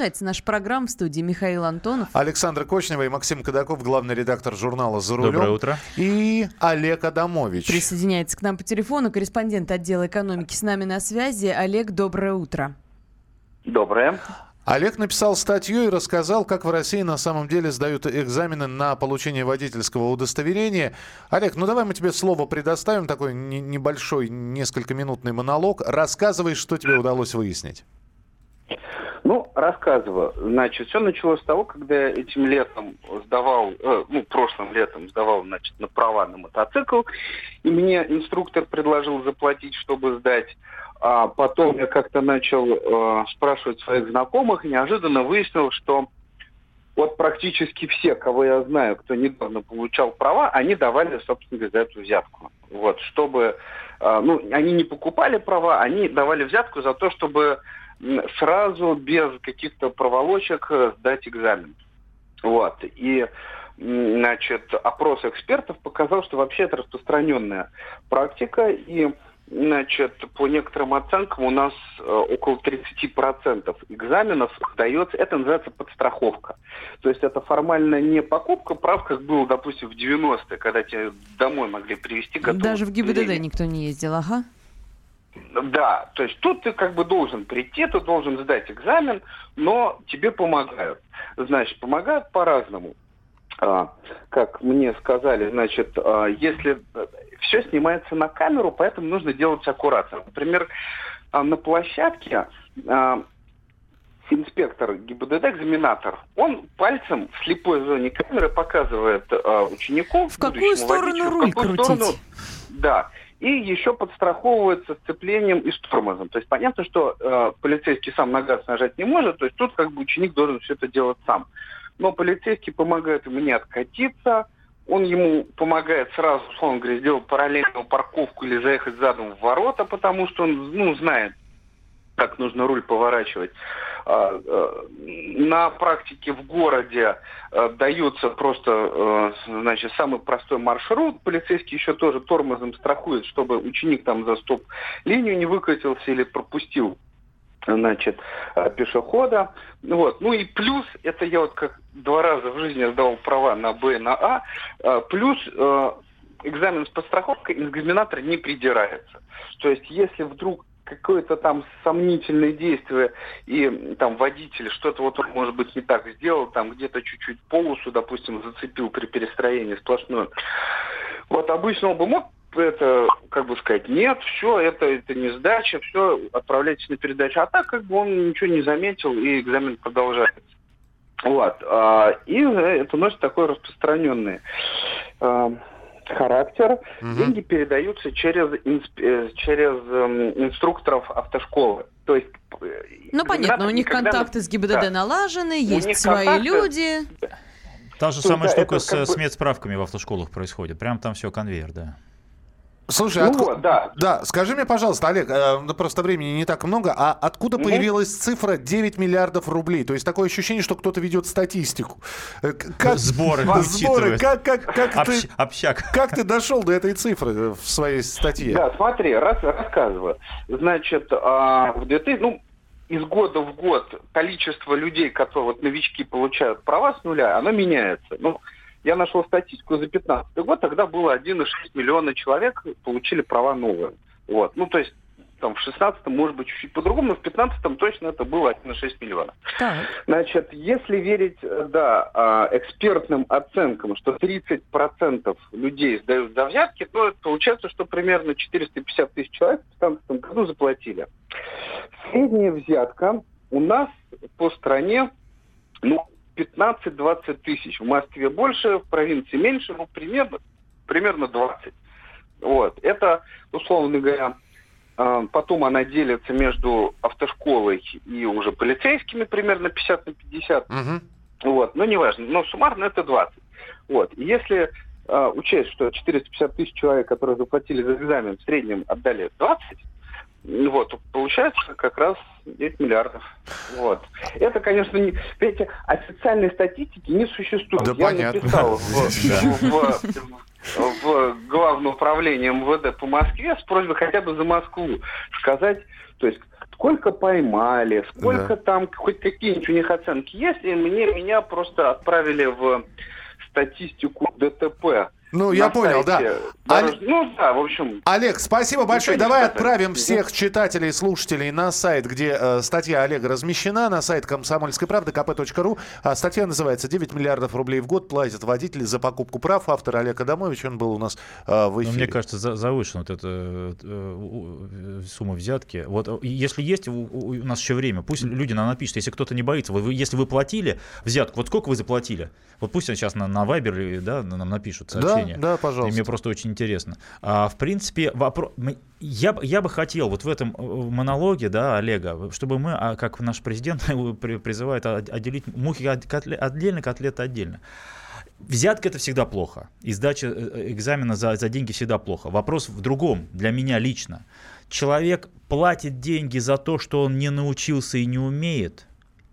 [SPEAKER 3] Продолжается наша программа в студии Михаил Антонов.
[SPEAKER 2] Александр Кочнева и Максим Кадаков, главный редактор журнала «За рулем».
[SPEAKER 4] Доброе утро.
[SPEAKER 2] И Олег Адамович.
[SPEAKER 3] Присоединяется к нам по телефону корреспондент отдела экономики с нами на связи. Олег, доброе утро.
[SPEAKER 11] Доброе.
[SPEAKER 2] Олег написал статью и рассказал, как в России на самом деле сдают экзамены на получение водительского удостоверения. Олег, ну давай мы тебе слово предоставим, такой небольшой, несколько минутный монолог. Рассказывай, что тебе удалось выяснить.
[SPEAKER 11] Ну, рассказываю. Значит, все началось с того, когда я этим летом сдавал, э, ну, прошлым летом сдавал, значит, на права на мотоцикл, и мне инструктор предложил заплатить, чтобы сдать. А потом я как-то начал э, спрашивать своих знакомых, и неожиданно выяснил, что вот практически все, кого я знаю, кто недавно получал права, они давали, собственно говоря, за эту взятку. Вот, чтобы, э, ну, они не покупали права, они давали взятку за то, чтобы сразу без каких-то проволочек э, сдать экзамен. Вот. И значит, опрос экспертов показал, что вообще это распространенная практика, и Значит, по некоторым оценкам у нас э, около 30% экзаменов дается, это называется подстраховка. То есть это формально не покупка прав, как было, допустим, в 90-е, когда тебе домой могли привезти.
[SPEAKER 3] Даже в ГИБДД никто не ездил, ага.
[SPEAKER 11] Да, то есть тут ты как бы должен прийти, ты должен сдать экзамен, но тебе помогают. Значит, помогают по-разному. А, как мне сказали, значит, а, если э, все снимается на камеру, поэтому нужно делать аккуратно. Например, а, на площадке а, инспектор ГИБДД, экзаменатор, он пальцем в слепой зоне камеры показывает а, ученику,
[SPEAKER 3] в какую сторону водителю, руль в какую крутить. Сторону,
[SPEAKER 11] да, и еще подстраховывается сцеплением и с тормозом. То есть понятно, что э, полицейский сам на газ нажать не может, то есть тут как бы ученик должен все это делать сам. Но полицейский помогает ему не откатиться, он ему помогает сразу, условно говоря, сделать параллельную парковку или заехать задом в ворота, потому что он ну, знает, как нужно руль поворачивать. А, а, на практике в городе а, дается просто значит, самый простой маршрут. Полицейский еще тоже тормозом страхует, чтобы ученик там за стоп-линию не выкатился или пропустил значит, пешехода. Вот. Ну и плюс, это я вот как два раза в жизни сдавал права на Б и на А, плюс экзамен с подстраховкой экзаменатор не придирается. То есть если вдруг какое-то там сомнительное действие, и там водитель что-то вот он, может быть, не так сделал, там где-то чуть-чуть полосу, допустим, зацепил при перестроении сплошную. Вот обычно он бы мог это, как бы сказать, нет, все, это, это не сдача, все, отправляйтесь на передачу. А так, как бы он ничего не заметил, и экзамен продолжается. Вот. А, и это носит такой распространенный а, характер. Угу. Деньги передаются через, э, через эм, инструкторов автошколы. То есть,
[SPEAKER 3] э, ну, понятно, у них контакты с ГИБДД да. налажены, есть свои контакты... люди.
[SPEAKER 4] Та же самая штука с, с медсправками в автошколах происходит. Прям там все конвейер, да.
[SPEAKER 2] Слушай,
[SPEAKER 11] Ну
[SPEAKER 2] отку-
[SPEAKER 11] вот, да.
[SPEAKER 2] Да, скажи мне, пожалуйста, Олег, э, ну, просто времени не так много, а откуда
[SPEAKER 11] Мгм.
[SPEAKER 2] появилась цифра 9 миллиардов рублей? То есть такое ощущение, что кто-то ведет статистику. Э, Как,
[SPEAKER 4] Сборы
[SPEAKER 2] Сборы, как, как, как,
[SPEAKER 4] Общ-
[SPEAKER 2] ты,
[SPEAKER 4] общак.
[SPEAKER 2] как ты дошел до этой цифры э, в своей статье?
[SPEAKER 11] Да, смотри, раз, рассказываю. Значит, а, в 2000, ну, из года в год количество людей, которые вот новички получают права с нуля, оно меняется. Ну, я нашел статистику за 15 год, тогда было 1,6 миллиона человек получили права новые. Вот. Ну, то есть там в 16-м, может быть, чуть-чуть по-другому, но в 15-м точно это было 1,6 миллиона.
[SPEAKER 3] Так.
[SPEAKER 11] Значит, если верить, э, да, а, экспертным оценкам, что 30% людей сдают за взятки, то получается, что примерно 450 тысяч человек в 2015 году заплатили. Средняя взятка у нас по стране, ну, 15-20 тысяч. В Москве больше, в провинции меньше, ну, примерно, примерно 20. Вот. Это, условно говоря, а, Потом она делится между автошколой и уже полицейскими примерно 50 на 50.
[SPEAKER 2] Мгм.
[SPEAKER 11] Вот, но неважно. Но суммарно это 20. Вот. И если а, учесть, что 450 тысяч человек, которые заплатили за экзамен, в среднем отдали 20, ну вот, получается как раз 9 миллиардов. Вот. Это, конечно, не... Понимаете, официальной статистики не существует.
[SPEAKER 2] Да
[SPEAKER 11] Я
[SPEAKER 2] понятно.
[SPEAKER 11] написал в, в- в- в Главное управление МВД по Москве с просьбой хотя бы за Москву сказать, то есть сколько поймали, сколько
[SPEAKER 2] Да.
[SPEAKER 11] там, хоть какие-нибудь у них оценки есть, и мне, меня просто отправили в статистику ДТП.
[SPEAKER 2] Ну, я понял, да. Олег-
[SPEAKER 11] дорож- Ну, да, в общем,
[SPEAKER 2] Олег, спасибо большое. Давай
[SPEAKER 11] сказать.
[SPEAKER 2] отправим всех читателей и слушателей на сайт, где э, статья Олега размещена, на сайт комсомольской правды, kp.ru. А статья называется «9 миллиардов рублей в год платят водители за покупку прав». Автор Олег Адамович, он был у нас э, в
[SPEAKER 4] Но
[SPEAKER 2] эфире.
[SPEAKER 4] мне кажется, за- завышена вот эта э, э, сумма взятки. Вот э, если есть у, у- нас еще время, пусть люди нам напишут, если кто-то не боится, вы, если вы платили взятку, вот сколько вы заплатили? Вот пусть сейчас на, на Viber да, нам напишут
[SPEAKER 2] да,
[SPEAKER 4] сообщение.
[SPEAKER 2] да,
[SPEAKER 4] И
[SPEAKER 2] пожалуйста.
[SPEAKER 4] мне просто очень интересно. А, в принципе, вопро- мы- я, бы- я бы хотел вот в этом э, монологе, да, Олега, чтобы мы, а, как наш президент при- призывает, отделить мухи отдельно, котлеты отдельно. Взятка это всегда плохо. И сдача э, экзамена за, за деньги всегда плохо. Вопрос в другом, для меня лично. Человек платит деньги за то, что он не научился и не умеет,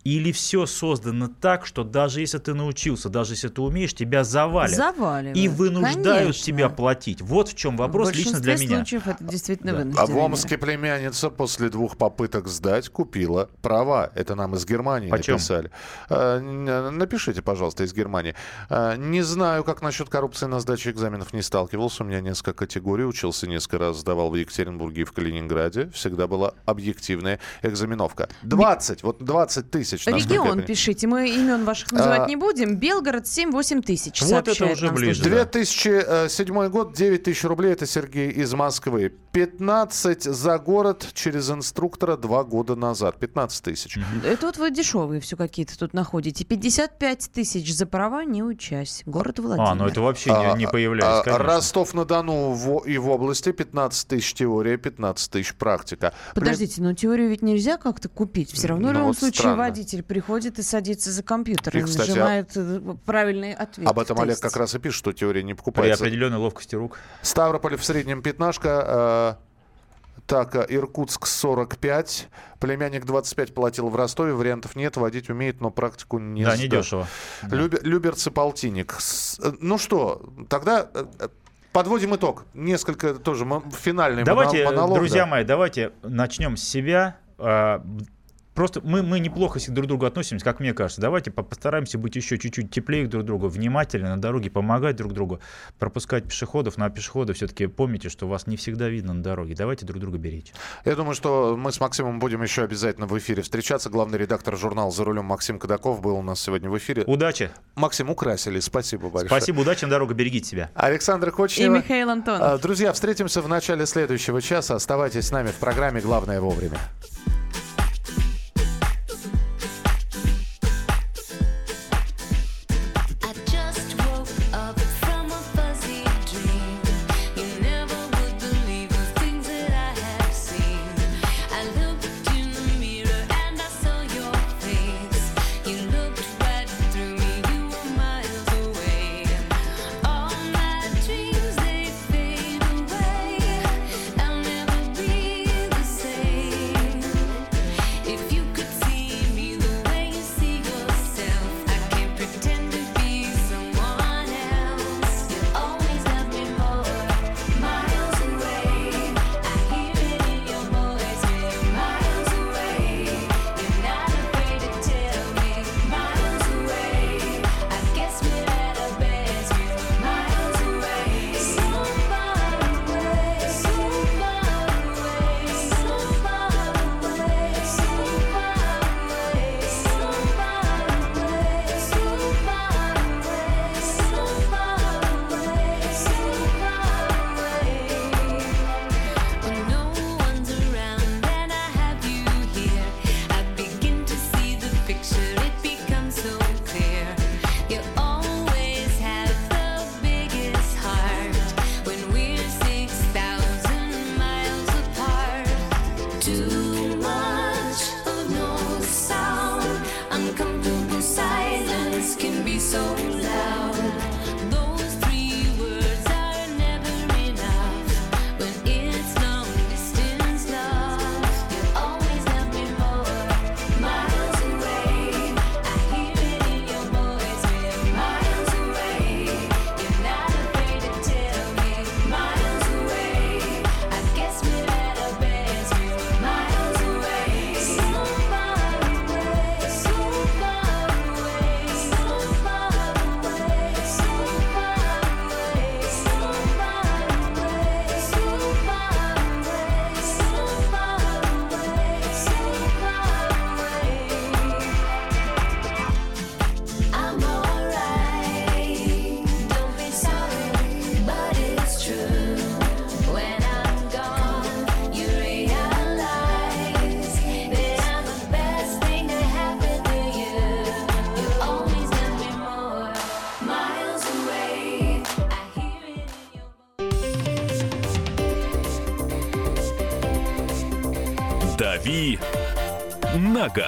[SPEAKER 4] или все создано так, что даже если ты научился, даже если ты умеешь, тебя завалят.
[SPEAKER 3] Заваливают.
[SPEAKER 4] И вынуждают
[SPEAKER 3] Конечно.
[SPEAKER 4] тебя платить. Вот в чем вопрос
[SPEAKER 3] в
[SPEAKER 4] лично для меня.
[SPEAKER 3] случаев это действительно
[SPEAKER 4] Да.
[SPEAKER 3] вынужденная
[SPEAKER 2] А в Омске племянница после двух попыток сдать купила права. Это нам из Германии
[SPEAKER 4] Почем?
[SPEAKER 2] написали. Э, н- Напишите, пожалуйста, из Германии. Э, Не знаю, как насчет коррупции на сдаче экзаменов не сталкивался. У меня несколько категорий. Учился несколько раз, сдавал в Екатеринбурге и в Калининграде. Всегда была объективная экзаменовка. 20, вот 20 тысяч. Я
[SPEAKER 3] Регион пишите, мы имен ваших называть
[SPEAKER 2] А,
[SPEAKER 3] не будем. Белгород 7-8 тысяч.
[SPEAKER 4] Вот это уже ближе,
[SPEAKER 3] слушатель.
[SPEAKER 4] да.
[SPEAKER 2] 2007 год, 9 тысяч рублей. Это Сергей из Москвы. 15 за город через инструктора два года назад. 15 тысяч.
[SPEAKER 3] Это вот вы дешевые все какие-то тут находите. 55 тысяч за права, не учась. Город Владимир.
[SPEAKER 4] А, ну это вообще не, не
[SPEAKER 2] А,
[SPEAKER 4] появляется,
[SPEAKER 2] а,
[SPEAKER 4] конечно.
[SPEAKER 2] Ростов-на-Дону в- и в области 15 тысяч теория, 15 тысяч практика.
[SPEAKER 3] Подождите, но теорию ведь нельзя как-то купить. Все равно в
[SPEAKER 2] Ну
[SPEAKER 3] любом
[SPEAKER 2] вот
[SPEAKER 3] случае
[SPEAKER 2] странно.
[SPEAKER 3] Водитель приходит и садится за компьютер
[SPEAKER 2] И,
[SPEAKER 3] и,
[SPEAKER 2] кстати, а-
[SPEAKER 3] нажимает э, правильный ответ.
[SPEAKER 2] Об этом Олег как раз и пишет, что теория не
[SPEAKER 4] При
[SPEAKER 2] покупается.
[SPEAKER 4] определенной ловкости рук.
[SPEAKER 2] Ставрополь в среднем пятнашка. э, так, э, Иркутск 45. Племянник 25 платил в Ростове. Вариантов нет. Водить умеет, но практику не
[SPEAKER 4] да,
[SPEAKER 2] сдал.
[SPEAKER 4] недешево. Да.
[SPEAKER 2] Любе- Люберцы полтинник. Э, Ну что, тогда подводим итог. Несколько тоже финальный
[SPEAKER 4] Давайте,
[SPEAKER 2] моно- монолог.
[SPEAKER 4] друзья
[SPEAKER 2] да.
[SPEAKER 4] мои, давайте начнем с себя. Просто мы, мы неплохо друг к другу относимся, как мне кажется. Давайте по- постараемся быть еще чуть-чуть теплее друг к другу, внимательны на дороге, помогать друг другу, пропускать пешеходов. На пешеходы все-таки помните, что вас не всегда видно на дороге. Давайте друг друга беречь.
[SPEAKER 2] Я думаю, что мы с Максимом будем еще обязательно в эфире встречаться. Главный редактор журнала «За рулем» Максим Кадаков был у нас сегодня в эфире.
[SPEAKER 4] Удачи.
[SPEAKER 2] Максим, украсили. Спасибо большое.
[SPEAKER 4] Спасибо, удачи на дорогу, берегите себя.
[SPEAKER 2] Александр
[SPEAKER 3] И
[SPEAKER 2] Кочнева.
[SPEAKER 3] Михаил Антонов.
[SPEAKER 2] А, Друзья, встретимся в начале следующего часа. Оставайтесь с нами в программе «Главное вовремя».